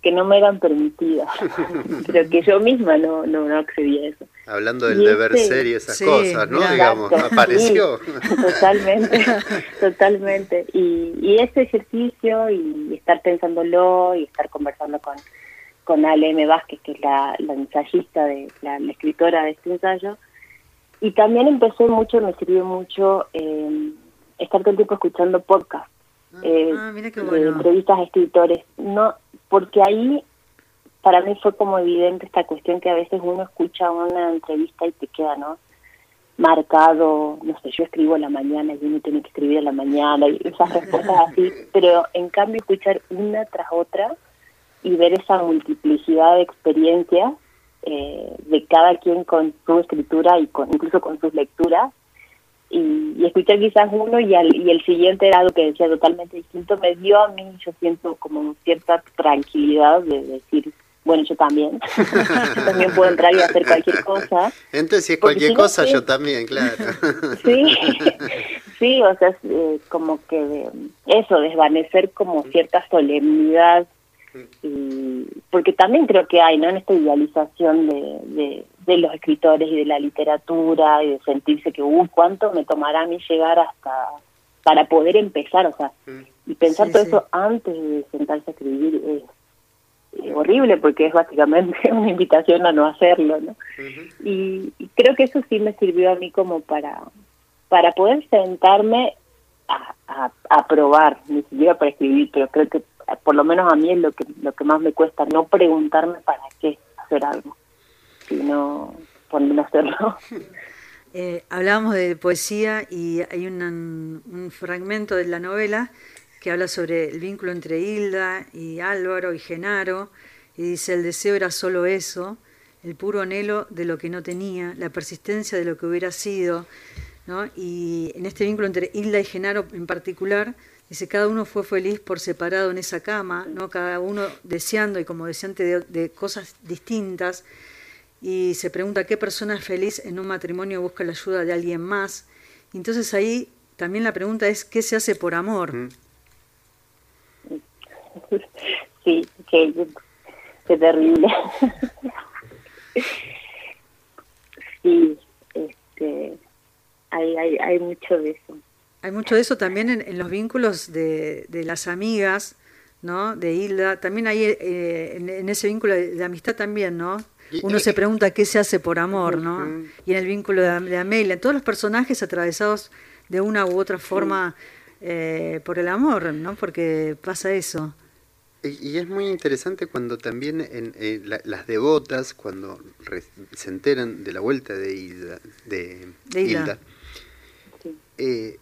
que no me eran permitidas, pero que yo misma no, no, no accedía a eso. Hablando del Y deber este- ser y esas Sí, cosas, ¿no? Digamos, apareció. sí, totalmente, totalmente. Y, y ese ejercicio y estar pensándolo y estar conversando con, con Ale M. Vázquez, que es la, la ensayista, de la, la escritora de este ensayo. Y también empecé mucho, me sirvió mucho eh, estar todo el tiempo escuchando podcasts eh, Ah, qué de bueno. entrevistas a escritores. No, porque ahí para mí fue como evidente esta cuestión que a veces uno escucha una entrevista y te queda, ¿no? Marcado, no sé, yo escribo en la mañana y uno tiene que escribir en la mañana y esas respuestas así, pero en cambio escuchar una tras otra y ver esa multiplicidad de experiencias eh, de cada quien con su escritura y con, incluso con sus lecturas y, y escuchar quizás uno y, al- y el siguiente era algo que decía totalmente distinto, me dio a mí, yo siento como cierta tranquilidad de decir, bueno, yo también, yo también puedo entrar y hacer cualquier cosa. Entonces, si es cualquier cosa, sí. yo también, claro. Sí, sí, o sea, es, eh, como que de- eso, desvanecer como cierta solemnidad, y, porque también creo que hay, ¿no? En esta idealización de, de, de los escritores y de la literatura y de sentirse que, uy, ¿cuánto me tomará a mí llegar hasta para poder empezar? O sea, y pensar Sí, todo sí. eso antes de sentarse a escribir es, es horrible porque es básicamente una invitación a no hacerlo, ¿no? y, y creo que eso sí me sirvió a mí como para para poder sentarme a, a, a probar, ni siquiera para escribir, pero creo que por lo menos a mí es lo que lo que más me cuesta, no preguntarme para qué hacer algo, sino ponerme a hacerlo. Eh, hablábamos de poesía y hay una- un fragmento de la novela que habla sobre el vínculo entre Hilda y Álvaro y Genaro, y dice, el deseo era solo eso, el puro anhelo de lo que no tenía, la persistencia de lo que hubiera sido, ¿no? Y en este vínculo entre Hilda y Genaro en particular, dice, cada uno fue feliz por separado en esa cama, ¿no? Cada uno deseando y como deseante de, de cosas distintas, y se pregunta qué persona feliz en un matrimonio busca la ayuda de alguien más. Y entonces ahí también la pregunta es, ¿qué se hace por amor? sí, qué, qué terrible. sí, este, hay, hay, hay mucho de eso. Hay mucho de eso también en, en los vínculos de, de las amigas, ¿no? De Hilda. También hay eh, en, en ese vínculo de, de amistad también, ¿no? Uno se pregunta qué se hace por amor, ¿no? Y en el vínculo de, de Amelia, todos los personajes atravesados de una u otra forma eh, por el amor, ¿no? Porque pasa eso. Y, es muy interesante cuando también en, eh, la- las devotas, cuando re- se enteran de la vuelta de Hilda, de, De Hilda. Hilda, eh,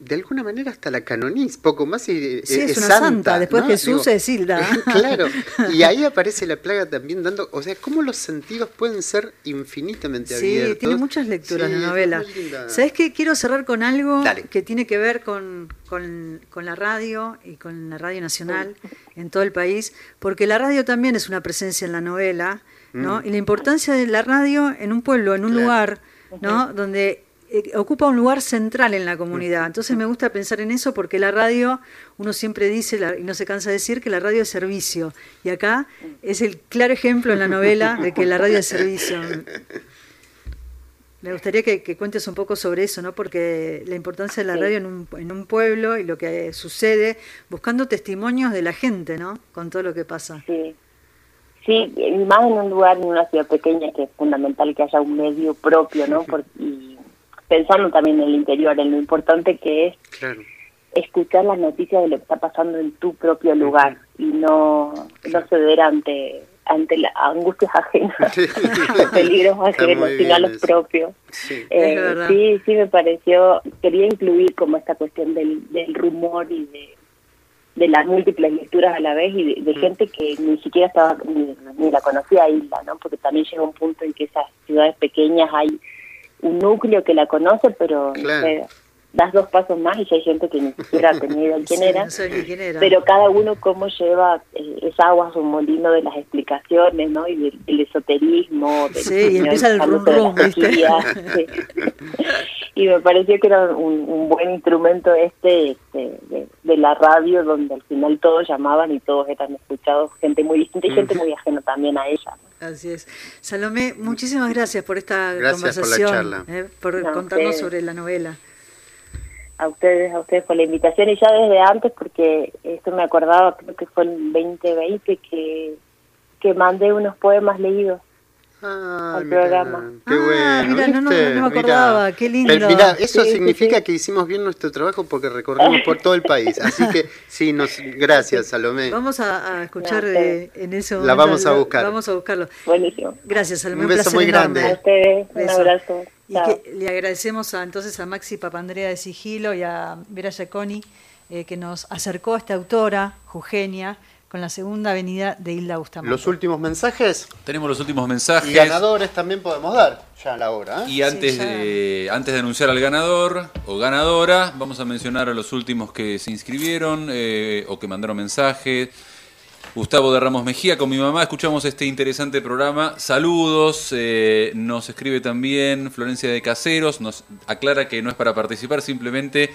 de alguna manera hasta la canoniz, poco más y eh, Sí, es una santa, después ¿no? Jesús Digo, es Hilda. claro, y ahí aparece la plaga también dando, o sea, cómo los sentidos pueden ser infinitamente Sí, abiertos. tiene muchas lecturas Sí, la novela. ¿Sabes qué? Quiero cerrar con algo Dale. que tiene que ver con, con, con la radio y con la radio nacional en todo el país, porque la radio también es una presencia en la novela, ¿no? Mm. Y la importancia de la radio en un pueblo, en un lugar, ¿no? Donde eh, ocupa un lugar central en la comunidad. Entonces me gusta pensar en eso porque la radio, uno siempre dice, la- y no se cansa de decir, que la radio es servicio. Y acá es el claro ejemplo en la novela de que la radio es servicio. Me gustaría que, que cuentes un poco sobre eso, ¿no? Porque la importancia de la Sí. radio en un, en un pueblo y lo que sucede, buscando testimonios de la gente, ¿no? Con todo lo que pasa. Sí. Sí, y más en un lugar, en una ciudad pequeña, que es fundamental que haya un medio propio, ¿no? Por- y pensando también en el interior, en lo importante que es Claro. escuchar las noticias de lo que está pasando en tu propio lugar y no, no ceder ante ante las angustias ajenas, los peligros ajenos, sino a los eso. propios. Sí. Eh, sí, sí me pareció, quería incluir como esta cuestión del, del rumor y de, de las múltiples lecturas a la vez y de, de Mm. gente que ni siquiera estaba, ni, ni la conocía a Isla, ¿no? Porque también llega un punto en que esas ciudades pequeñas hay un núcleo que la conoce, pero no Claro. sé, das dos pasos más y ya hay gente que ni siquiera tenía idea de quién Sí, era. no quién era. Pero cada uno cómo lleva eh, esa agua a su molino de las explicaciones, ¿no? Y del, del esoterismo. Del Sí, y empieza el rum rum, ¿viste? sí. Y me pareció que era un, un buen instrumento este, este de, de la radio, donde al final todos llamaban y todos eran escuchados, gente muy distinta y gente muy ajena también a ella. Así es. Salomé, muchísimas gracias por esta Gracias por la conversación, charla. eh, por No, contarnos ustedes. sobre la novela. a ustedes, a ustedes por la invitación y ya desde antes porque esto me acordaba, creo que fue en 2020 que, que mandé unos poemas leídos al programa. Qué bueno, mira, no, no, no me Mirá. acordaba, qué lindo. Pero mirá, eso Sí, significa sí. que hicimos bien nuestro trabajo porque recorrimos por todo el país. Así que sí, nos, gracias, Salomé. Vamos a, a escuchar No, eh, en ese La vamos a buscar. Vamos a buscarlo. Buenísimo. Gracias, Salomé. Un beso placer muy enorme. grande. A ustedes, un Beso. abrazo. Y que le agradecemos a, entonces a Maxi Papandrea de Sigilo y a Vera Giaconi eh, que nos acercó a esta autora, Jugenia, con la segunda avenida de Hilda Bustamante. Los últimos mensajes Tenemos los últimos mensajes. y ganadores también podemos dar ya a la hora. ¿eh? Y antes, de, antes de anunciar al ganador o ganadora, vamos a mencionar a los últimos que se inscribieron eh, o que mandaron mensajes. Gustavo de Ramos Mejía, con mi mamá escuchamos este interesante programa. Saludos, eh, nos escribe también Florencia de Caseros, nos aclara que no es para participar, simplemente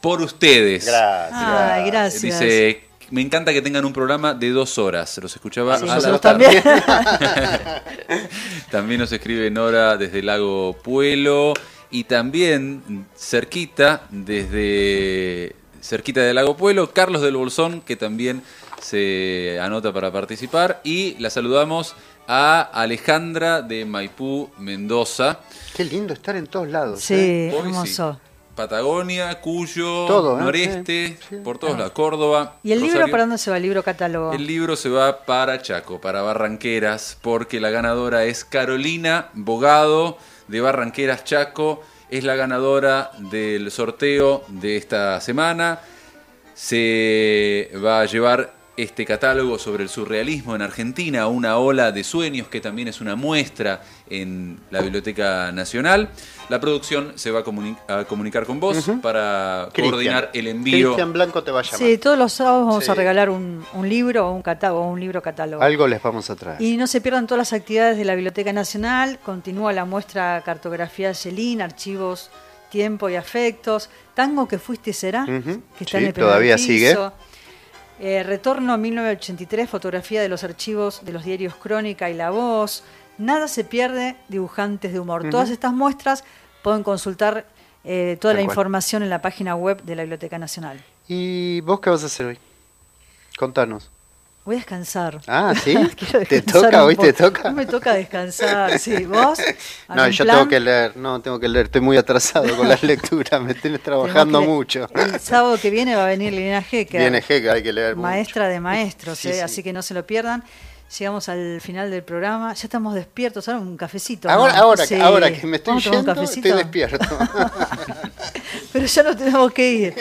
por ustedes. Gracias. Ay, gracias. Dice, me encanta que tengan un programa de dos horas. Los escuchaba Sí, a la nosotros tarde. también. también nos escribe Nora desde el Lago Puelo y también cerquita, desde cerquita del Lago Puelo, Carlos del Bolsón, que también se anota para participar. Y la saludamos a Alejandra de Maipú, Mendoza. Qué lindo estar en todos lados. Sí, ¿eh? Hermoso. Patagonia, Cuyo, Todo, ¿eh? Noreste, por todos lados, Córdoba. ¿Y el libro para dónde se va? El libro catálogo. El libro se va para Chaco, para Barranqueras, porque la ganadora es Carolina Bogado de Barranqueras Chaco. Es la ganadora del sorteo de esta semana. Se va a llevar este catálogo sobre el surrealismo en Argentina, una ola de sueños que también es una muestra en la Biblioteca Nacional. La producción se va a, comuni- a comunicar con vos Ujú. para Cristian. coordinar el envío. Cristian Blanco te va a llamar. Sí, todos los sábados vamos Sí. a regalar un, un libro o un catálogo, un libro catálogo. Algo les vamos a traer. Y no se pierdan todas las actividades de la Biblioteca Nacional. Continúa la muestra Cartografía Yelín, Archivos, Tiempo y Afectos. Tango que fuiste será, Ujú. que está Sí, en el todavía piso. sigue. Eh, retorno 1983, fotografía de los archivos de los diarios Crónica y La Voz. Nada se pierde, dibujantes de humor. Ujú. Todas estas muestras pueden consultar eh, toda Tal la cual. información en la página web de la Biblioteca Nacional. ¿Y vos qué vas a hacer hoy? Contanos. Voy a descansar. Ah, ¿sí? ¿Te toca? ¿Hoy te toca? No me toca descansar, sí. ¿Vos? No, ¿Algún yo plan? tengo que leer, no, tengo que leer, estoy muy atrasado con las lecturas, me tienes trabajando mucho. El sábado que viene va a venir Liliana Hecker, Viene Heca, hay que leer mucho. maestra de maestros, Sí, ¿eh? sí. así que no se lo pierdan. Llegamos al final del programa, ya estamos despiertos, ahora un cafecito. Ahora, ¿no? ahora, Sí. ahora que me estoy ¿Vamos a tomar un yendo, estoy despierto. Pero ya nos tenemos que ir.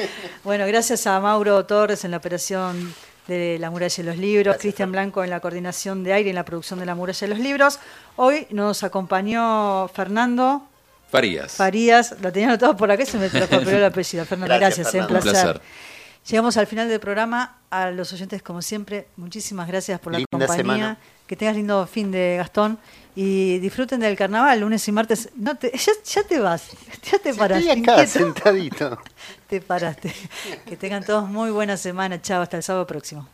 Bueno, gracias a Mauro Torres en la operación de La Muralla de los Libros, Cristian Blanco en la coordinación de aire y en la producción de La Muralla de los Libros. Hoy nos acompañó Fernando Farías. Farías, lo tenía anotado por acá y se me transpaperó el apellido. Fernando, Gracias, gracias, eh, un Fernando. Un placer. Llegamos al final del programa. A los oyentes, como siempre, muchísimas gracias por la Linda compañía. semana. Que tengas lindo fin de Gastón y disfruten del carnaval lunes y martes. No te, ya, ya te vas, ya te paraste. Estoy acá, inquieto. sentadito. Te paraste. Que tengan todos muy buena semana. Chao, hasta el sábado próximo.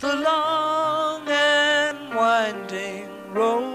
the long and winding road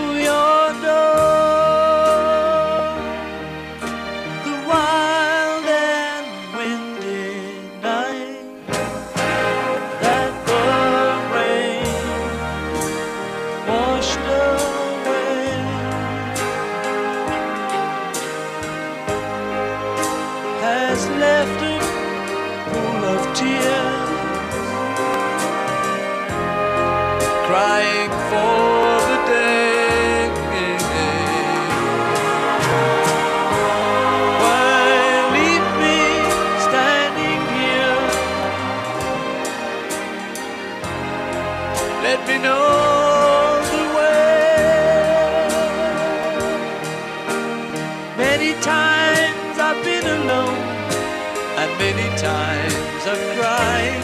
times I've cried.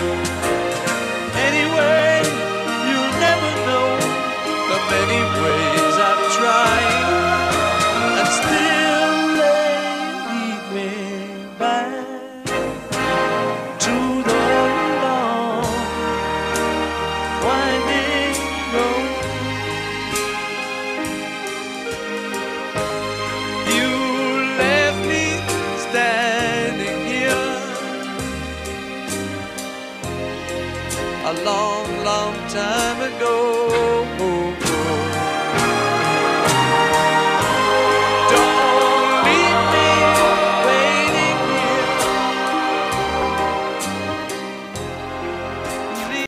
Anyway, you'll never know the many ways